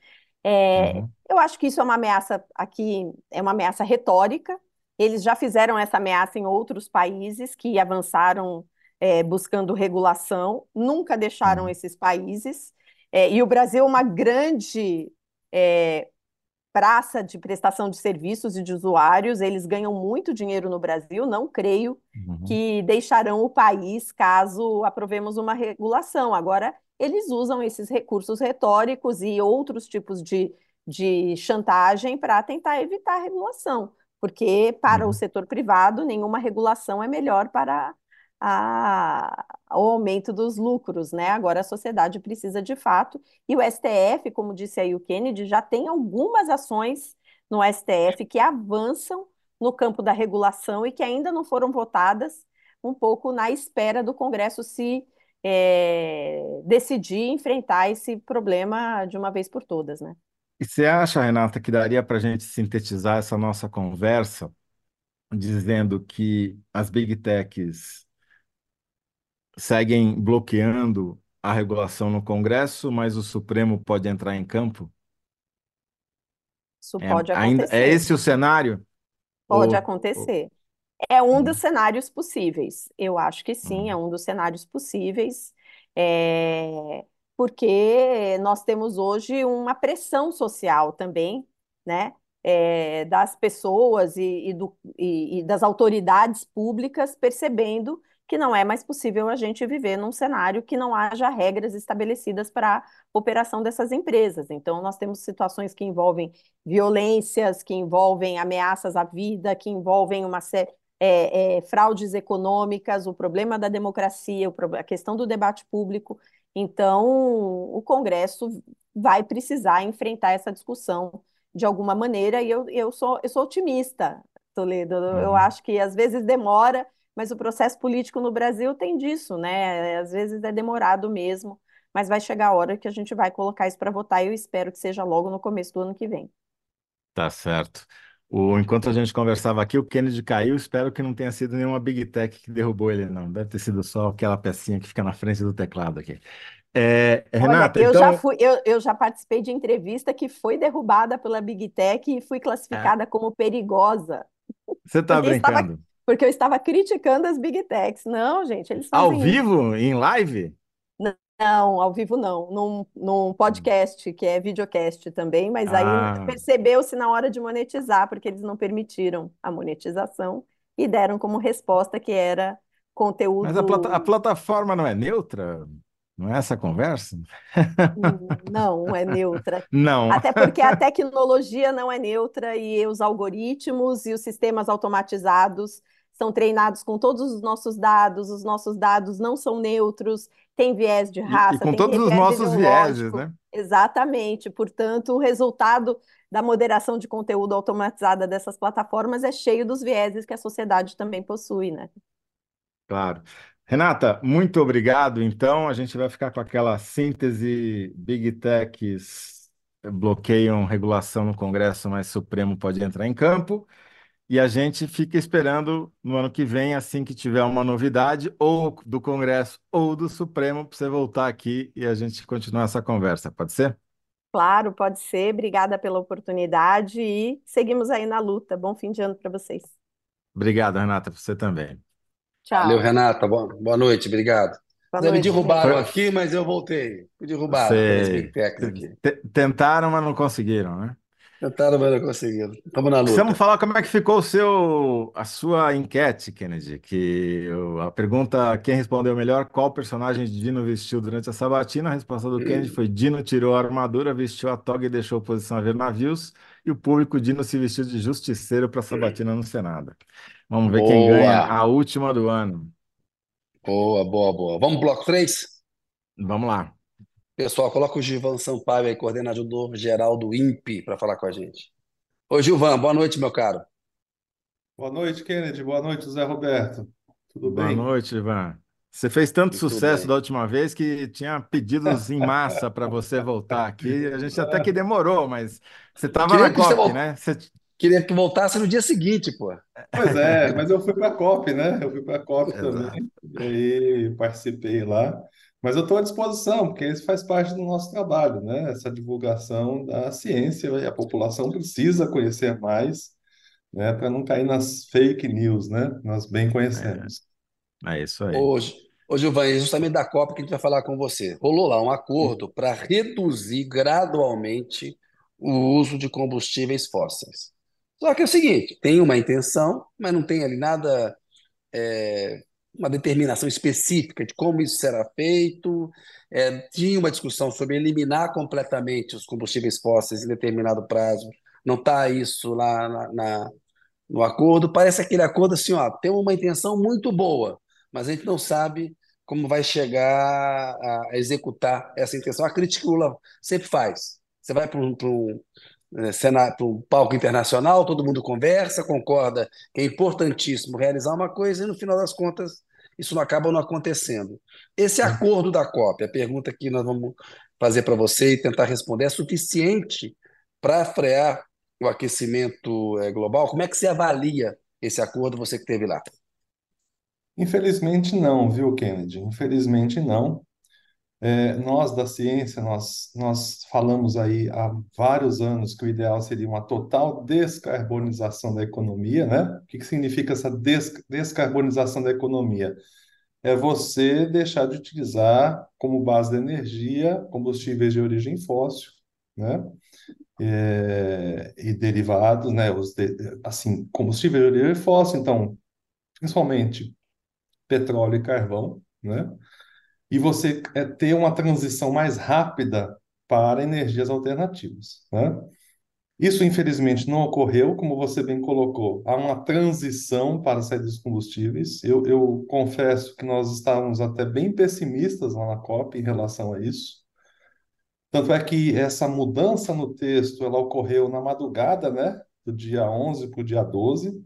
É, Uhum. eu acho que isso é uma ameaça aqui, é uma ameaça retórica. Eles já fizeram essa ameaça em outros países que avançaram é, buscando regulação, nunca deixaram uhum. esses países. É, e o Brasil é uma grande é, praça de prestação de serviços e de usuários, eles ganham muito dinheiro no Brasil, não creio uhum. que deixarão o país caso aprovemos uma regulação. Agora, eles usam esses recursos retóricos e outros tipos de, de chantagem para tentar evitar a regulação, porque para uhum. o setor privado, nenhuma regulação é melhor para a, ao aumento dos lucros, né? Agora a sociedade precisa de fato, e o STF, como disse aí o Kennedy, já tem algumas ações no STF que avançam no campo da regulação e que ainda não foram votadas, um pouco na espera do Congresso se é, decidir enfrentar esse problema de uma vez por todas, né? E você acha, Renata, que daria para a gente sintetizar essa nossa conversa dizendo que as big techs seguem bloqueando a regulação no Congresso, mas o Supremo pode entrar em campo? Isso é, pode ainda, é esse o cenário? Pode ou, acontecer. Ou... É um dos hum. cenários possíveis. Eu acho que sim, é hum. um dos cenários possíveis. É... Porque nós temos hoje uma pressão social também, né? É, das pessoas e, e, do, e, e das autoridades públicas percebendo que não é mais possível a gente viver num cenário que não haja regras estabelecidas para a operação dessas empresas. Então, nós temos situações que envolvem violências, que envolvem ameaças à vida, que envolvem uma série. É, é, fraudes econômicas, o problema da democracia, a questão do debate público. Então, o Congresso vai precisar enfrentar essa discussão de alguma maneira, e eu, eu, sou, eu sou otimista, Toledo. Eu uhum. acho que às vezes demora, mas o processo político no Brasil tem disso, né? Às vezes é demorado mesmo, mas vai chegar a hora que a gente vai colocar isso para votar e eu espero que seja logo no começo do ano que vem. Tá certo. O, enquanto a gente conversava aqui, o Kennedy caiu. Espero que não tenha sido nenhuma Big Tech que derrubou ele, não. Deve ter sido só aquela pecinha que fica na frente do teclado aqui. É, Renata, Olha, eu, então... já fui, eu, eu, já participei de entrevista que foi derrubada pela Big Tech e fui classificada é. como perigosa. Você está brincando? Estava, porque eu estava criticando as Big Techs. Não, gente, eles fazem Ao vivo? Em live? Não, ao vivo não. Num, num podcast, que é videocast também, mas aí ah. percebeu-se na hora de monetizar, porque eles não permitiram a monetização e deram como resposta que era conteúdo. Mas a, plata a plataforma não é neutra? Não é essa conversa? Não, é neutra. Não. Até porque a tecnologia não é neutra e os algoritmos e os sistemas automatizados são treinados com todos os nossos dados, os nossos dados não são neutros, tem viés de raça, e, e com todos os nossos vieses, né? Exatamente. Portanto, o resultado da moderação de conteúdo automatizada dessas plataformas é cheio dos vieses que a sociedade também possui, né? Claro. Renata, muito obrigado. Então, a gente vai ficar com aquela síntese Big Techs bloqueiam regulação no Congresso, mas Supremo pode entrar em campo. E a gente fica esperando no ano que vem, assim que tiver uma novidade, ou do Congresso ou do Supremo, para você voltar aqui e a gente continuar essa conversa. Pode ser? Claro, pode ser. Obrigada pela oportunidade e seguimos aí na luta. Bom fim de ano para vocês. Obrigado, Renata, para você também. Tchau. Valeu, Renata. Boa, boa noite, obrigado. Boa noite, me derrubaram gente. aqui, mas eu voltei. Techs aqui. Tentaram, mas não conseguiram, né? Tentaram, mas não conseguiram. Estamos na luta. Precisamos falar como é que ficou o seu, a sua enquete, Kennedy, que eu, a pergunta, quem respondeu melhor, qual personagem Dino vestiu durante a sabatina? A resposta do Kennedy foi Dino tirou a armadura, vestiu a toga e deixou posição a ver navios, e o público Dino se vestiu de justiceiro para a sabatina no Senado. Vamos ver quem ganha a última do ano. Boa, boa, boa. Vamos bloco 3? Vamos lá. Pessoal, coloca o Gilvan Sampaio aí, coordenador geral do INPE, para falar com a gente. Ô, Gilvan, boa noite, meu caro. Boa noite, Kennedy. Boa noite, Zé Roberto. Tudo boa bem? Boa noite, Ivan. Você fez tanto sucesso bem. da última vez que tinha pedidos em massa para você voltar aqui. A gente até que demorou, mas você estava na COP, você né? Você... Queria que voltasse no dia seguinte, pô. Pois é, mas eu fui para a COP, né? Eu fui para a COP também. E aí participei lá. Mas eu estou à disposição, porque isso faz parte do nosso trabalho, né? Essa divulgação da ciência, e a população precisa conhecer mais, né? Para não cair nas fake news, né? Nós bem conhecemos. É, é isso aí. Hoje, Ô, Gilvan, é justamente da Copa que a gente vai falar com você. Rolou lá um acordo para reduzir gradualmente o uso de combustíveis fósseis. Só que é o seguinte, tem uma intenção, mas não tem ali nada, é, uma determinação específica de como isso será feito. É, tinha uma discussão sobre eliminar completamente os combustíveis fósseis em determinado prazo. Não está isso lá na, na, no acordo. Parece aquele acordo assim, ó, tem uma intenção muito boa, mas a gente não sabe como vai chegar a executar essa intenção. A crítica que o Lula sempre faz. Você vai para um, é, para um palco internacional, todo mundo conversa, concorda que é importantíssimo realizar uma coisa e no final das contas isso não acaba não acontecendo. Esse é. acordo da COP, a pergunta que nós vamos fazer para você e tentar responder, é suficiente para frear o aquecimento é, global? Como é que você avalia esse acordo, você que esteve lá? Infelizmente não, viu, Kennedy? Infelizmente não. É, nós da ciência, nós, nós falamos aí há vários anos que o ideal seria uma total descarbonização da economia, né? O que, que significa essa des descarbonização da economia? É você deixar de utilizar como base de energia combustíveis de origem fóssil, né? É, e derivados, né? Os de, assim, combustíveis de origem fóssil, então, principalmente petróleo e carvão, né? E você é, ter uma transição mais rápida para energias alternativas, né? Isso, infelizmente, não ocorreu, como você bem colocou. Há uma transição para sair dos combustíveis. Eu, eu confesso que nós estávamos até bem pessimistas lá na COP em relação a isso. Tanto é que essa mudança no texto ela ocorreu na madrugada, né, do dia 11 para o dia 12.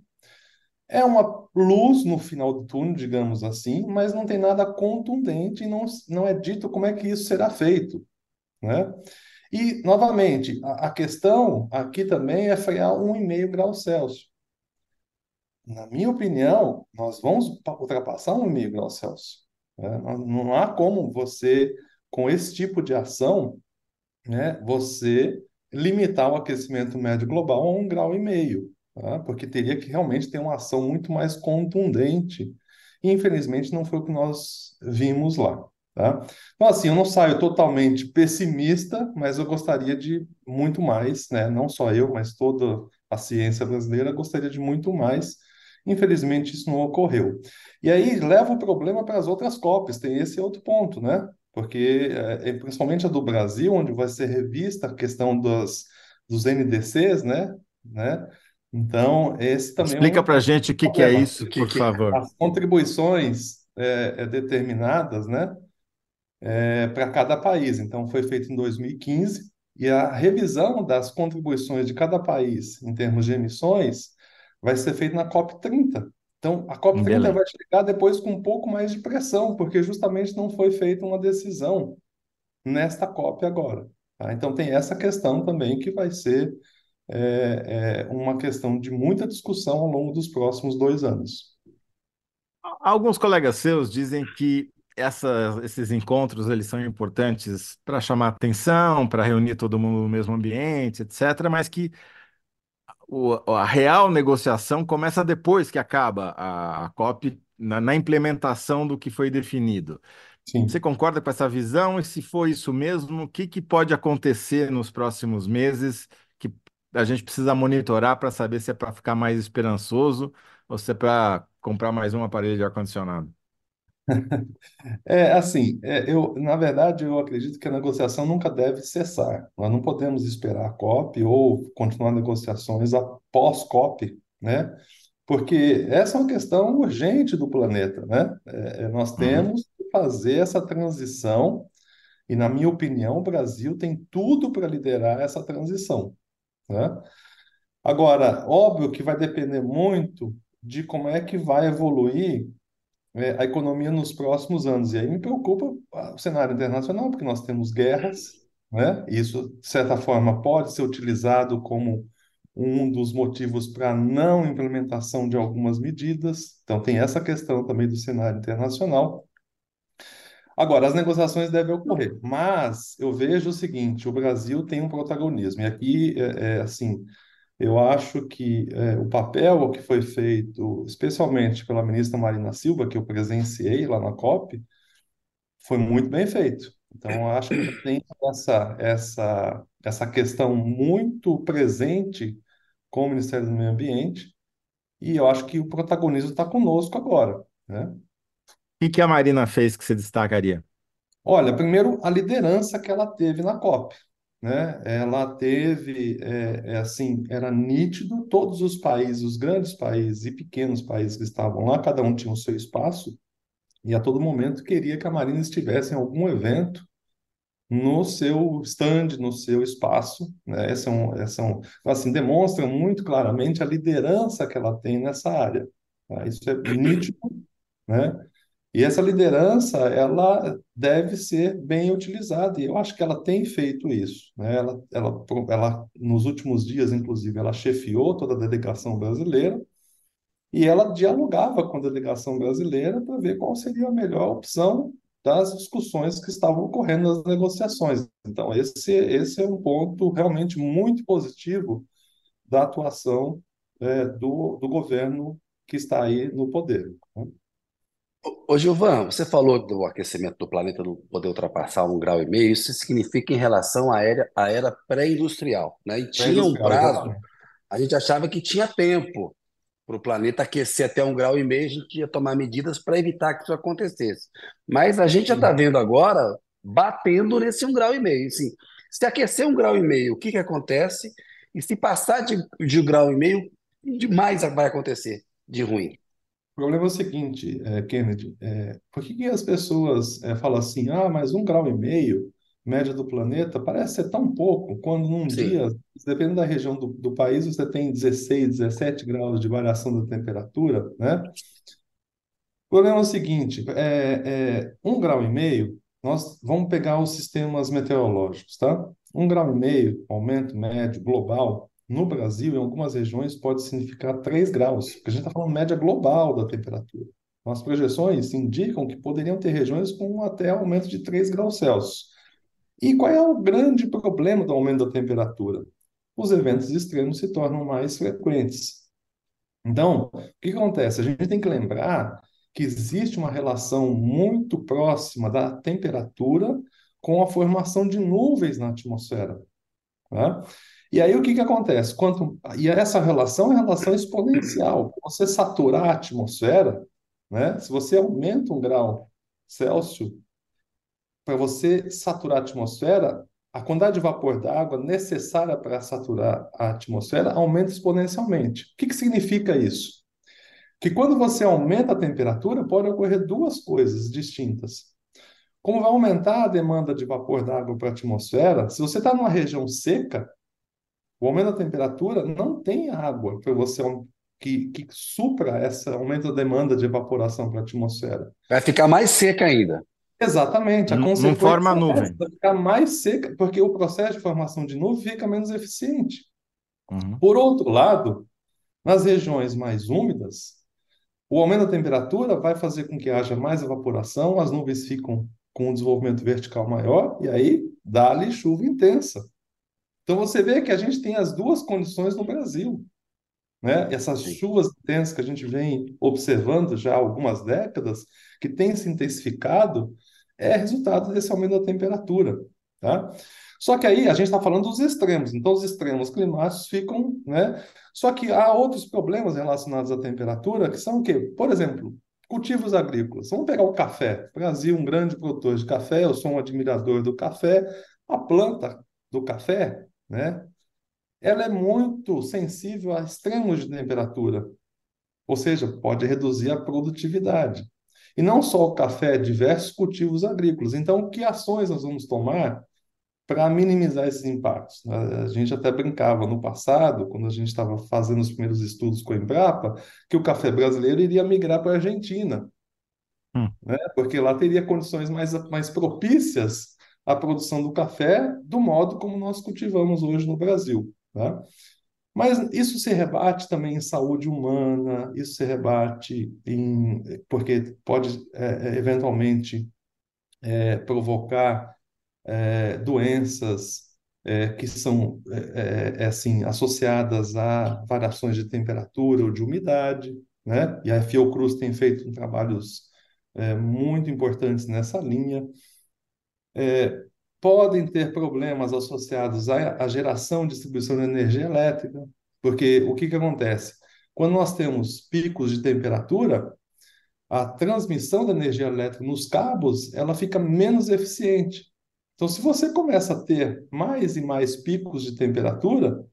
É uma luz no final do túnel, digamos assim, mas não tem nada contundente e não, não é dito como é que isso será feito, né? E, novamente, a, a questão aqui também é frear 1,5 grau Celsius. Na minha opinião, nós vamos ultrapassar 1,5 grau Celsius. Né? Não há como você, com esse tipo de ação, né, você limitar o aquecimento médio global a 1,5 grau. Tá? Porque teria que realmente ter uma ação muito mais contundente. E, infelizmente, não foi o que nós vimos lá. Tá? Então, assim, eu não saio totalmente pessimista, mas eu gostaria de muito mais, né? Não só eu, mas toda a ciência brasileira gostaria de muito mais. Infelizmente, isso não ocorreu. E aí leva o problema para as outras COPs, tem esse outro ponto, né? Porque, é, principalmente a do Brasil, onde vai ser revista a questão dos, dos NDCs, né? né? Então, esse também Explica é um para a gente o que, que é isso, por favor. As contribuições é, é determinadas, né? é, para cada país. Então, foi feito em 2015 e a revisão das contribuições de cada país em termos de emissões vai ser feita na COP30. Então, a COP30 vai chegar depois com um pouco mais de pressão, porque justamente não foi feita uma decisão nesta COP agora. Tá? Então, tem essa questão também que vai ser é, é, uma questão de muita discussão ao longo dos próximos dois anos. Alguns colegas seus dizem que essa, esses encontros eles são importantes para chamar atenção, para reunir todo mundo no mesmo ambiente, etc., mas que o, a real negociação começa depois que acaba a, a COP, na, na, implementação do que foi definido. Sim. Você concorda com essa visão? E se for isso mesmo, o que, que pode acontecer nos próximos meses a gente precisa monitorar para saber se é para ficar mais esperançoso ou se é para comprar mais um aparelho de ar-condicionado? É assim, é, eu, na verdade, eu acredito que a negociação nunca deve cessar. Nós não podemos esperar a COP ou continuar negociações após COP, né? Porque essa é uma questão urgente do planeta, né? É, é nós Uhum. temos que fazer essa transição e, na minha opinião, o Brasil tem tudo para liderar essa transição, né? Agora, óbvio que vai depender muito de como é que vai evoluir é, a economia nos próximos anos. E aí me preocupa o cenário internacional, porque nós temos guerras, né? Isso, de certa forma, pode ser utilizado como um dos motivos para não implementação de algumas medidas. Então, tem essa questão também do cenário internacional. Agora, as negociações devem ocorrer, mas eu vejo o seguinte: o Brasil tem um protagonismo, e aqui, é, é assim, eu acho que é, o papel que foi feito, especialmente pela ministra Marina Silva, que eu presenciei lá na COP, foi muito bem feito. Então, eu acho que tem essa, essa, essa questão muito presente com o Ministério do Meio Ambiente, e eu acho que o protagonismo está conosco agora, né? O que a Marina fez que você destacaria? Olha, primeiro, a liderança que ela teve na COP, né? Ela teve, é, é assim, era nítido, todos os países, os grandes países e pequenos países que estavam lá, cada um tinha o seu espaço, e a todo momento queria que a Marina estivesse em algum evento no seu stand, no seu espaço, né? Essa é um, essa é um, assim, demonstra muito claramente a liderança que ela tem nessa área. tá? Isso é nítido, né? E essa liderança, ela deve ser bem utilizada, e eu acho que ela tem feito isso, né? Ela, ela, ela, nos últimos dias, inclusive, ela chefiou toda a delegação brasileira, e ela dialogava com a delegação brasileira para ver qual seria a melhor opção das discussões que estavam ocorrendo nas negociações. Então, esse, esse é um ponto realmente muito positivo da atuação é, do, do governo que está aí no poder. né? Ô, Gilvan, você falou do aquecimento do planeta não poder ultrapassar um grau e meio, isso significa em relação à era, à era pré-industrial, né? E tinha um Pré-industrial, prazo, exatamente. a gente achava que tinha tempo para o planeta aquecer até um grau e meio, a gente ia tomar medidas para evitar que isso acontecesse. Mas a gente já está vendo agora batendo nesse um grau e meio. Assim, se aquecer um grau e meio, o que que acontece? E se passar de, de um grau e meio, demais vai acontecer de ruim. O problema é o seguinte, eh, Kennedy, eh, por que que as pessoas eh, falam assim, ah, mas um grau e meio, média do planeta, parece ser tão pouco, quando num Sim. dia, dependendo da região do, do país, você tem 16, 17 graus de variação da temperatura, né? O problema é o seguinte, é, é, um grau e meio, nós vamos pegar os sistemas meteorológicos, tá? Um grau e meio, aumento médio global, no Brasil, em algumas regiões, pode significar 3 graus, porque a gente está falando média global da temperatura. Então, as projeções indicam que poderiam ter regiões com até aumento de 3 graus Celsius. E qual é o grande problema do aumento da temperatura? Os eventos extremos se tornam mais frequentes. Então, o que acontece? A gente tem que lembrar que existe uma relação muito próxima da temperatura com a formação de nuvens na atmosfera. né? E aí o que que acontece? Quanto, e essa relação é relação exponencial. Você saturar a atmosfera, né? Se você aumenta um grau Celsius, para você saturar a atmosfera, a quantidade de vapor d'água necessária para saturar a atmosfera aumenta exponencialmente. O que que significa isso? Que quando você aumenta a temperatura, pode ocorrer duas coisas distintas. Como vai aumentar a demanda de vapor d'água para a atmosfera, se você está numa região seca, o aumento da temperatura não tem água para você que, que supra esse aumento da demanda de evaporação para a atmosfera. Vai ficar mais seca ainda. Exatamente. A Não- não forma é nuvem. vai ficar mais seca, porque o processo de formação de nuvem fica menos eficiente. Uhum. Por outro lado, nas regiões mais úmidas, o aumento da temperatura vai fazer com que haja mais evaporação, as nuvens ficam com um desenvolvimento vertical maior, e aí dá-lhe chuva intensa. Então você vê que a gente tem as duas condições no Brasil, né? Essas Sim. chuvas intensas que a gente vem observando já há algumas décadas, que têm se intensificado, é resultado desse aumento da temperatura, tá? Só que aí a gente está falando dos extremos, então os extremos climáticos ficam, né? Só que há outros problemas relacionados à temperatura, que são o quê? Por exemplo, cultivos agrícolas. Vamos pegar o café. Brasil, um grande produtor de café, eu sou um admirador do café. A planta do café, né? Ela é muito sensível a extremos de temperatura, ou seja, pode reduzir a produtividade. E não só o café, diversos cultivos agrícolas. Então, que ações nós vamos tomar para minimizar esses impactos? A gente até brincava no passado, quando a gente estava fazendo os primeiros estudos com a Embrapa, que o café brasileiro iria migrar para a Argentina, Hum. né? Porque lá teria condições mais, mais propícias à produção do café do modo como nós cultivamos hoje no Brasil, tá? Mas isso se rebate também em saúde humana, isso se rebate em, porque pode é, é, eventualmente é, provocar é, doenças é, que são é, assim associadas a variações de temperatura ou de umidade, né? E a Fiocruz tem feito trabalhos muito importantes nessa linha. É, podem ter problemas associados à, à geração e distribuição de energia elétrica, porque o que, que acontece? Quando nós temos picos de temperatura, a transmissão da energia elétrica nos cabos ela fica menos eficiente. Então, se você começa a ter mais e mais picos de temperatura,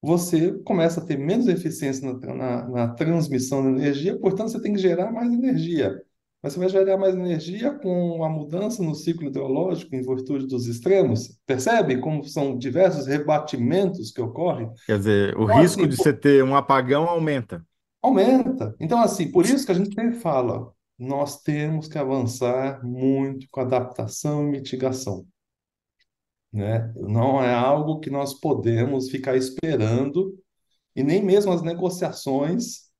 você começa a ter menos eficiência na, na, na transmissão da energia, portanto, você tem que gerar mais energia. Mas você vai gerar mais energia com a mudança no ciclo hidrológico em virtude dos extremos. Percebe como são diversos rebatimentos que ocorrem? Quer dizer, o então, risco assim, de você ter um apagão aumenta. Aumenta. Então, assim, por isso que a gente sempre fala, nós temos que avançar muito com adaptação e mitigação. Né? Não é algo que nós podemos ficar esperando, e nem mesmo as negociações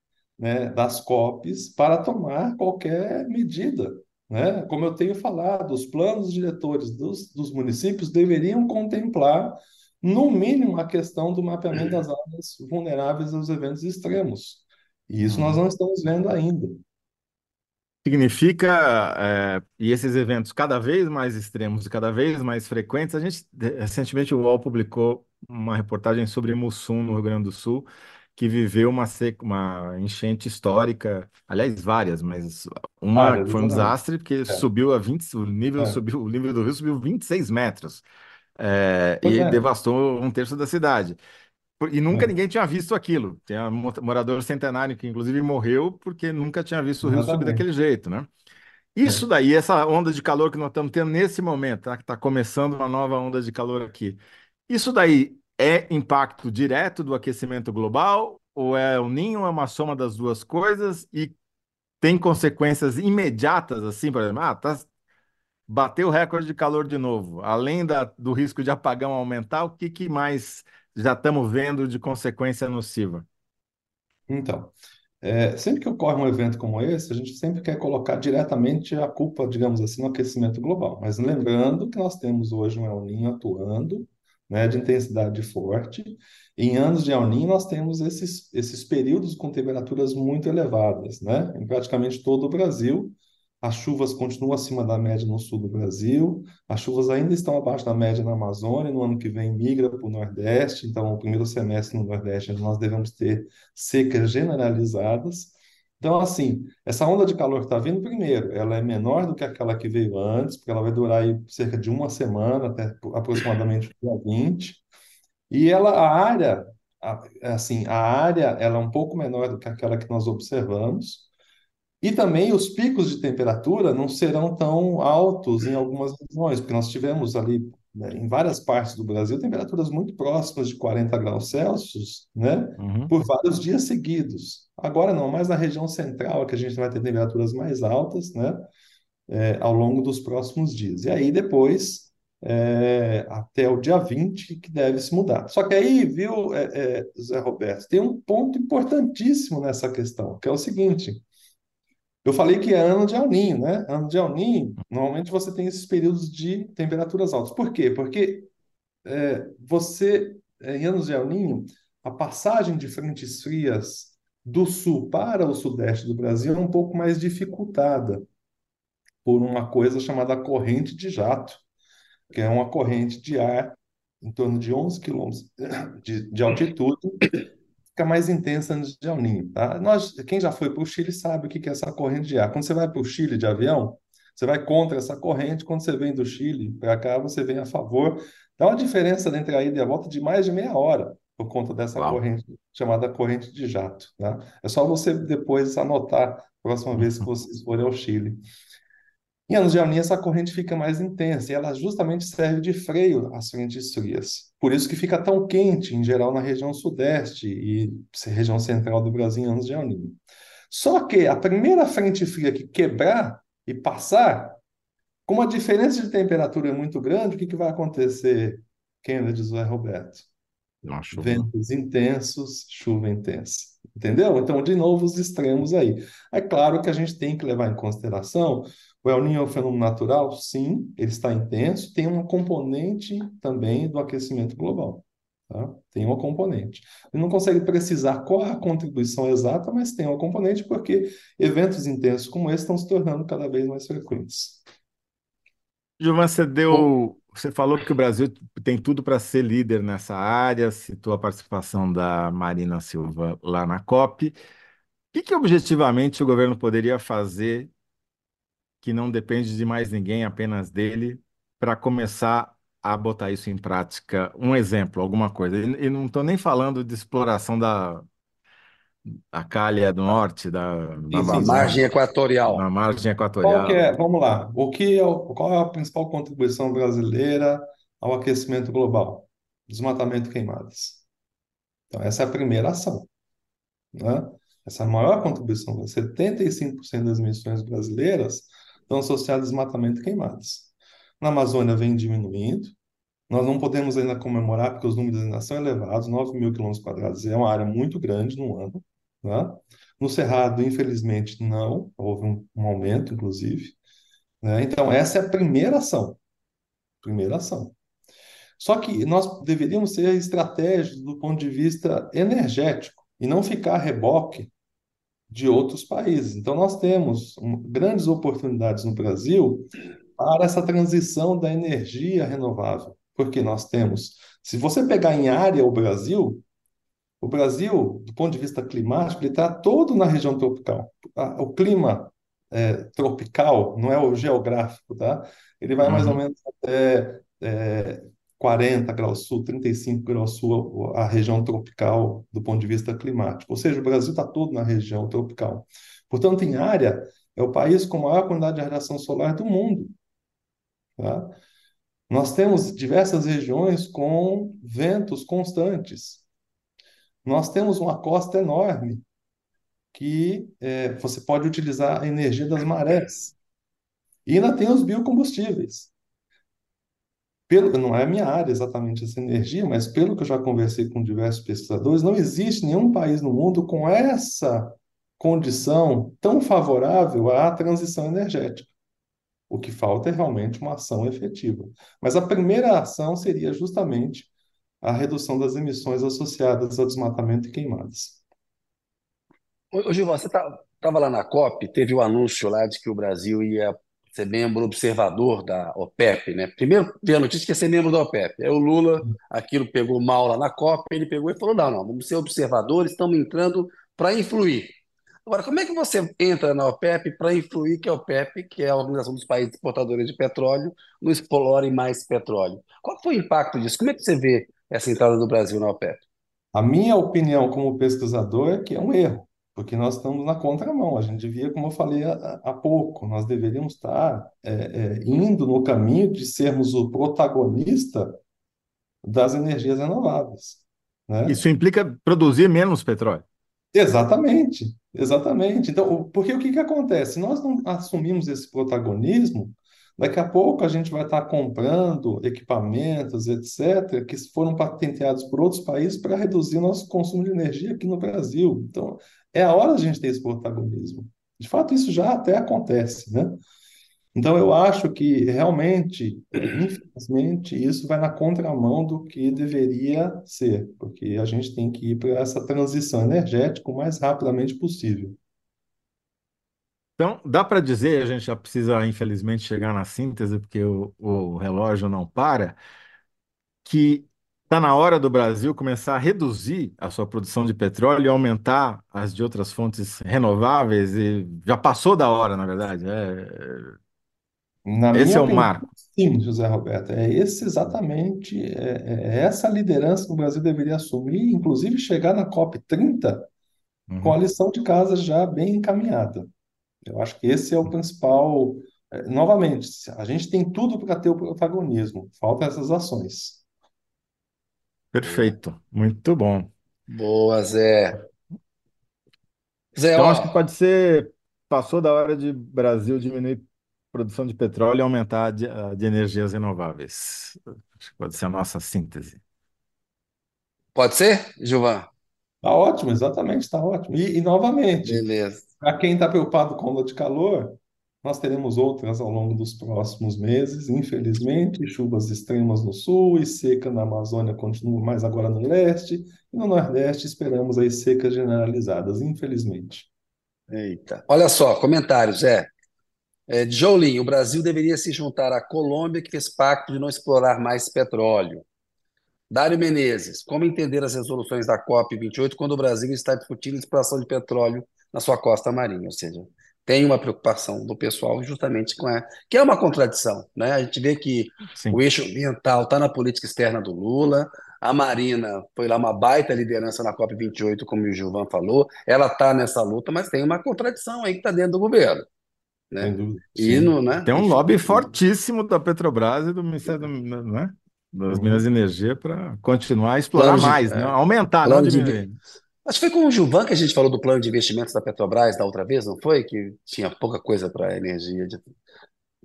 né, das COPs para tomar qualquer medida. Né? Como eu tenho falado, os planos diretores dos, dos municípios deveriam contemplar, no mínimo, a questão do mapeamento das áreas vulneráveis aos eventos extremos. E isso nós não estamos vendo ainda. Significa, é, e esses eventos cada vez mais extremos e cada vez mais frequentes, a gente, recentemente, o UOL publicou uma reportagem sobre Mussum, no Rio Grande do Sul, que viveu uma, seca, uma enchente histórica, aliás, várias, mas uma Várias, foi um exatamente. desastre, porque É, subiu a 20, o nível é. subiu, o nível do rio subiu 26 metros, é, Pois e é, devastou um terço da cidade. E nunca é, ninguém tinha visto aquilo. Tem um mo- morador centenário que, inclusive, morreu porque nunca tinha visto o rio subir daquele exatamente. jeito, né? É. Isso daí, essa onda de calor que nós estamos tendo nesse momento, tá? Que está começando uma nova onda de calor aqui. Isso daí é impacto direto do aquecimento global ou é o ninho, é uma soma das duas coisas e tem consequências imediatas, assim, por exemplo, ah, tá, bateu o recorde de calor de novo. Além da, do risco de apagão aumentar, o que, que mais já estamos vendo de consequência nociva? Então, é, sempre que ocorre um evento como esse, a gente sempre quer colocar diretamente a culpa, digamos assim, no aquecimento global. Mas lembrando que nós temos hoje um El Niño atuando, né, de intensidade forte. Em anos de El Niño, nós temos esses, esses períodos com temperaturas muito elevadas, né, em praticamente todo o Brasil. As chuvas continuam acima da média no sul do Brasil, as chuvas ainda estão abaixo da média na Amazônia, no ano que vem migra para o Nordeste, então, o primeiro semestre no Nordeste nós devemos ter secas generalizadas. Então, assim, essa onda de calor que está vindo, primeiro, ela é menor do que aquela que veio antes, porque ela vai durar aí cerca de uma semana, até aproximadamente dia 20. E ela, a área, a- assim, a área, ela é um pouco menor do que aquela que nós observamos. E também os picos de temperatura não serão tão altos em algumas regiões, porque nós tivemos ali, né, em várias partes do Brasil, temperaturas muito próximas de 40 graus Celsius, né, Uhum. por vários dias seguidos. Agora não, mais na região central, que a gente vai ter temperaturas mais altas, né, é, ao longo dos próximos dias. E aí depois, é, até o dia 20, que deve se mudar. Só que aí, viu, é, é, Zé Roberto, tem um ponto importantíssimo nessa questão, que é o seguinte. Eu falei que é ano de El né? Ano de El normalmente você tem esses períodos de temperaturas altas. Por quê? Porque é, você, é, em anos de El a passagem de frentes frias do sul para o sudeste do Brasil é um pouco mais dificultada por uma coisa chamada corrente de jato, que é uma corrente de ar em torno de 11 quilômetros de, de altitude, fica mais intensa antes de El Niño, tá? Nós, quem já foi para o Chile sabe o que é essa corrente de ar. Quando você vai para o Chile de avião, você vai contra essa corrente, quando você vem do Chile para cá, você vem a favor. Dá uma diferença entre a ida e a volta de mais de meia hora por conta dessa Uau. corrente chamada corrente de jato, tá? É só você depois anotar a próxima vez que vocês forem ao Chile. Em anos de Niño, essa corrente fica mais intensa e ela justamente serve de freio às frentes frias. Por isso que fica tão quente, em geral, na região sudeste e região central do Brasil em anos de Niño. Só que a primeira frente fria que quebrar e passar, como a diferença de temperatura é muito grande, o que que vai acontecer, Kennedy José Roberto? Uma. Ventos intensos, chuva intensa. Entendeu? Então, de novo, os extremos aí. É claro que a gente tem que levar em consideração o El Niño é um fenômeno natural? Sim, ele está intenso, tem uma componente também do aquecimento global. Tá? Tem uma componente. Ele não consegue precisar qual a contribuição exata, mas tem uma componente porque eventos intensos como esse estão se tornando cada vez mais frequentes. Gilvan, você deu, você falou que o Brasil tem tudo para ser líder nessa área, citou a participação da Marina Silva lá na COP. O que, que objetivamente o governo poderia fazer que não depende de mais ninguém, apenas dele, para começar a botar isso em prática? Um exemplo, alguma coisa. E, e não estou nem falando de exploração da, da calha do norte, da, da margem equatorial. na margem Qual equatorial. que é, vamos lá, o que é, o- qual é a principal contribuição brasileira ao aquecimento global? Desmatamento e queimadas. Então, essa é a primeira ação, né? Essa é a maior contribuição. 75% das emissões brasileiras estão associadas a desmatamento e queimadas. Na Amazônia vem diminuindo. Nós não podemos ainda comemorar porque os números ainda são elevados. 9 mil quilômetros quadrados é uma área muito grande no ano, né? No Cerrado, infelizmente, não. Houve um, um aumento, inclusive. né? Então, essa é a primeira ação. Primeira ação. Só que nós deveríamos ser estratégicos do ponto de vista energético e não ficar a reboque de outros países. Então, nós temos grandes oportunidades no Brasil para essa transição da energia renovável, porque nós temos, se você pegar em área o Brasil, o Brasil, do ponto de vista climático, ele está todo na região tropical. O clima é, tropical não é o geográfico, tá? Ele vai mais ou Uhum. menos até é, 40 graus sul, 35 graus sul, a região tropical do ponto de vista climático. Ou seja, o Brasil está todo na região tropical. Portanto, em área, é o país com maior quantidade de radiação solar do mundo, tá? Nós temos diversas regiões com ventos constantes. Nós temos uma costa enorme que é, você pode utilizar a energia das marés. E ainda tem os biocombustíveis. Pelo, não é a minha área exatamente essa energia, mas pelo que eu já conversei com diversos pesquisadores, não existe nenhum país no mundo com essa condição tão favorável à transição energética. O que falta é realmente uma ação efetiva. Mas a primeira ação seria justamente a redução das emissões associadas ao desmatamento e queimadas. Ô, Gilvan, você estava lá na COP, teve o anúncio lá de que o Brasil ia ser membro observador da OPEP, né? Primeiro veio a notícia que ia ser membro da OPEP. Aí o Lula, aquilo pegou mal lá na COP, ele pegou e falou: não, não, vamos ser observadores, estamos entrando para influir. Agora, como é que você entra na OPEP para influir que a OPEP, que é a Organização dos Países Exportadores de Petróleo, não explore mais petróleo? Qual foi o impacto disso? Como é que você vê essa entrada do Brasil na OPEP? A minha opinião como pesquisador é que é um erro, porque nós estamos na contramão. A gente devia, como eu falei há, pouco, nós deveríamos estar é, é, indo no caminho de sermos o protagonista das energias renováveis, né? Isso implica produzir menos petróleo. Exatamente, exatamente. Então, porque o que que acontece? Nós não assumimos esse protagonismo, daqui a pouco a gente vai estar comprando equipamentos, etc., que foram patenteados por outros países para reduzir nosso consumo de energia aqui no Brasil. Então, é a hora de a gente ter esse protagonismo. De fato, isso já até acontece, né? Então, eu acho que realmente, infelizmente, isso vai na contramão do que deveria ser, porque a gente tem que ir para essa transição energética o mais rapidamente possível. Então, dá para dizer, a gente já precisa, infelizmente, chegar na síntese, porque o, o relógio não para, que está na hora do Brasil começar a reduzir a sua produção de petróleo e aumentar as de outras fontes renováveis, e já passou da hora, na verdade. É, Na esse é o opinião, marco. sim, José Roberto, é esse exatamente, é, é essa liderança que o Brasil deveria assumir, inclusive chegar na COP30 com a Uhum. lição de casa já bem encaminhada. Eu acho que esse é o principal. é, novamente, a gente tem tudo para ter o protagonismo, faltam essas ações. Perfeito, muito bom. Boa, Zé. Zé, Então, acho que ó, pode ser, passou da hora de Brasil diminuir produção de petróleo e aumentar de, a de energias renováveis. Acho que pode ser a nossa síntese. pode ser, Gilvan? Tá ótimo, exatamente, está ótimo. E, e novamente, Beleza. para quem está preocupado com onda de calor, Nós teremos outras ao longo dos próximos meses, infelizmente, chuvas extremas no sul e seca na Amazônia continua mais agora no leste, e no Nordeste esperamos aí secas generalizadas, infelizmente. Eita. Olha só, comentários, é. é Jolin, o Brasil deveria se juntar à Colômbia, que fez pacto de não explorar mais petróleo. Dário Menezes, como entender as resoluções da COP28 quando o Brasil está discutindo exploração de petróleo na sua costa marinha? Ou seja, tem uma preocupação do pessoal justamente com a. que é uma contradição. Né? A gente vê que Sim. o eixo ambiental está na política externa do Lula, a Marina foi lá uma baita liderança na COP28, como o Gilvan falou, ela está nessa luta, mas tem uma contradição aí que está dentro do governo. Né? E no, né? Tem um lobby fortíssimo da Petrobras e do Ministério né? Das uhum. Minas Energia para continuar a explorar de, mais, é, né? aumentar, não diminuir. De, Acho que foi com o Gilvan que a gente falou do plano de investimentos da Petrobras da outra vez, não foi? Que tinha pouca coisa para energia de,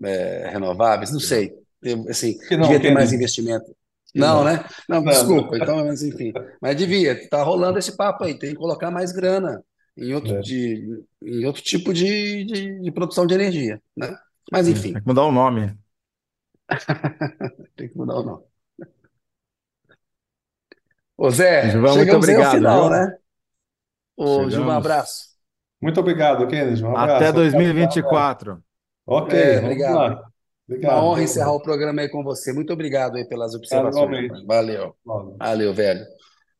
é, renováveis, não sei. Eu, assim, não, devia ter mais investimento. Não, não, né? Não, desculpa. Então, mas enfim. Mas devia. Tá rolando esse papo aí. Tem que colocar mais grana em outro, é. de, em outro tipo de, de, de, produção de energia, né? Mas enfim. Tem que mudar o nome. tem que mudar o nome. Ô Zé, Gilvan, muito obrigado, final, né? Ô, Gil, um abraço. Muito obrigado, Kennedy. Um abraço. Até 2024. Ok, é, obrigado. obrigado. Uma honra encerrar o programa aí com você. Muito obrigado aí pelas observações. Valeu. Valeu, velho.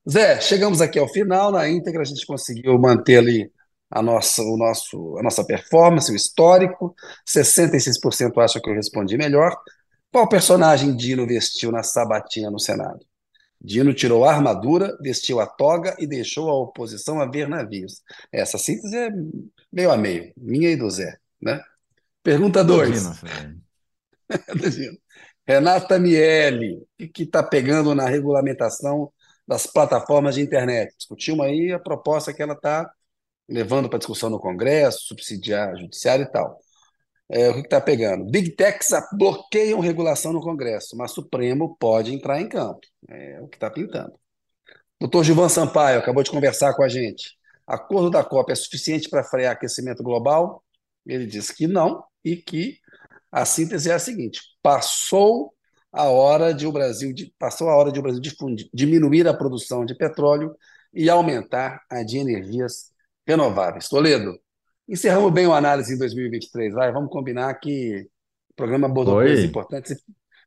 Zé, chegamos aqui ao final. Na íntegra, a gente conseguiu manter ali a nossa, o nosso, a nossa performance, o histórico. 66% acho que eu respondi melhor. Qual personagem Dino vestiu na sabatina no Senado? Dino tirou a armadura, vestiu a toga e deixou a oposição a ver navios. Essa síntese é meio a meio, minha e do Zé. Né? Pergunta 2. Renata Miele, o que está pegando na regulamentação das plataformas de internet? Discutimos aí a proposta que ela está levando para discussão no Congresso, subsidiar judiciário e tal. É, o que está pegando? Big Techs bloqueiam regulação no Congresso, mas Supremo pode entrar em campo. É o que está pintando. Doutor Gilvan Sampaio acabou de conversar com a gente. Acordo da COP é suficiente para frear aquecimento global? Ele disse que não e que a síntese é a seguinte: passou a hora de o Brasil passou a hora de o Brasil difundir, diminuir a produção de petróleo e aumentar a de energias renováveis. Toledo, Encerramos bem o análise em 2023, vai. Vamos combinar que o programa abordou coisas importantes.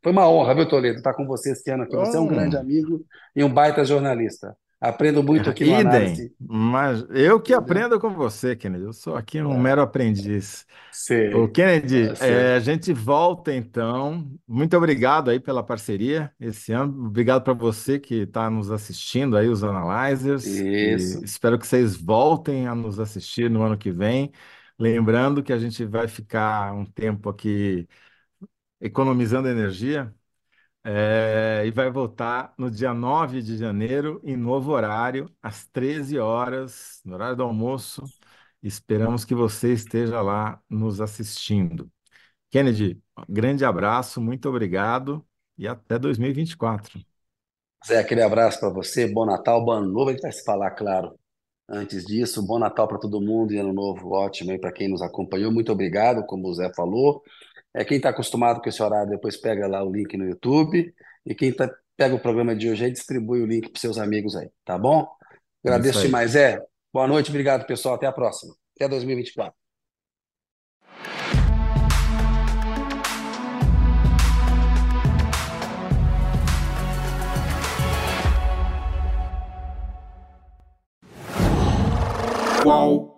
Foi uma honra, viu, Toledo, estar com você esse ano aqui. Você é um grande amigo e um baita jornalista. Aprendo muito aqui no Idem, análise. Mas eu que aprendo com você, Kennedy. Eu sou aqui um é. mero aprendiz. Sei. O Kennedy, é, a gente volta então. Muito obrigado aí pela parceria esse ano. Obrigado para você que está nos assistindo aí, os analyzers. Isso. espero que vocês voltem a nos assistir no ano que vem. Lembrando que a gente vai ficar um tempo aqui economizando energia, é, e vai voltar no dia 9 de janeiro, em novo horário, às 13 horas, no horário do almoço. Esperamos que você esteja lá nos assistindo. Kennedy, grande abraço, muito obrigado e até 2024. Zé, aquele abraço para você, bom Natal, bom ano novo. A gente vai se falar, claro, antes disso. Bom Natal para todo mundo e ano novo ótimo aí para quem nos acompanhou. Muito obrigado, como o Zé falou. É, quem está acostumado com esse horário, depois pega lá o link no YouTube. E quem tá, pega o programa de hoje aí, distribui o link para seus amigos aí, tá bom? É Agradeço é demais, é. Boa noite, obrigado, pessoal. Até a próxima. Até 2024. Qual?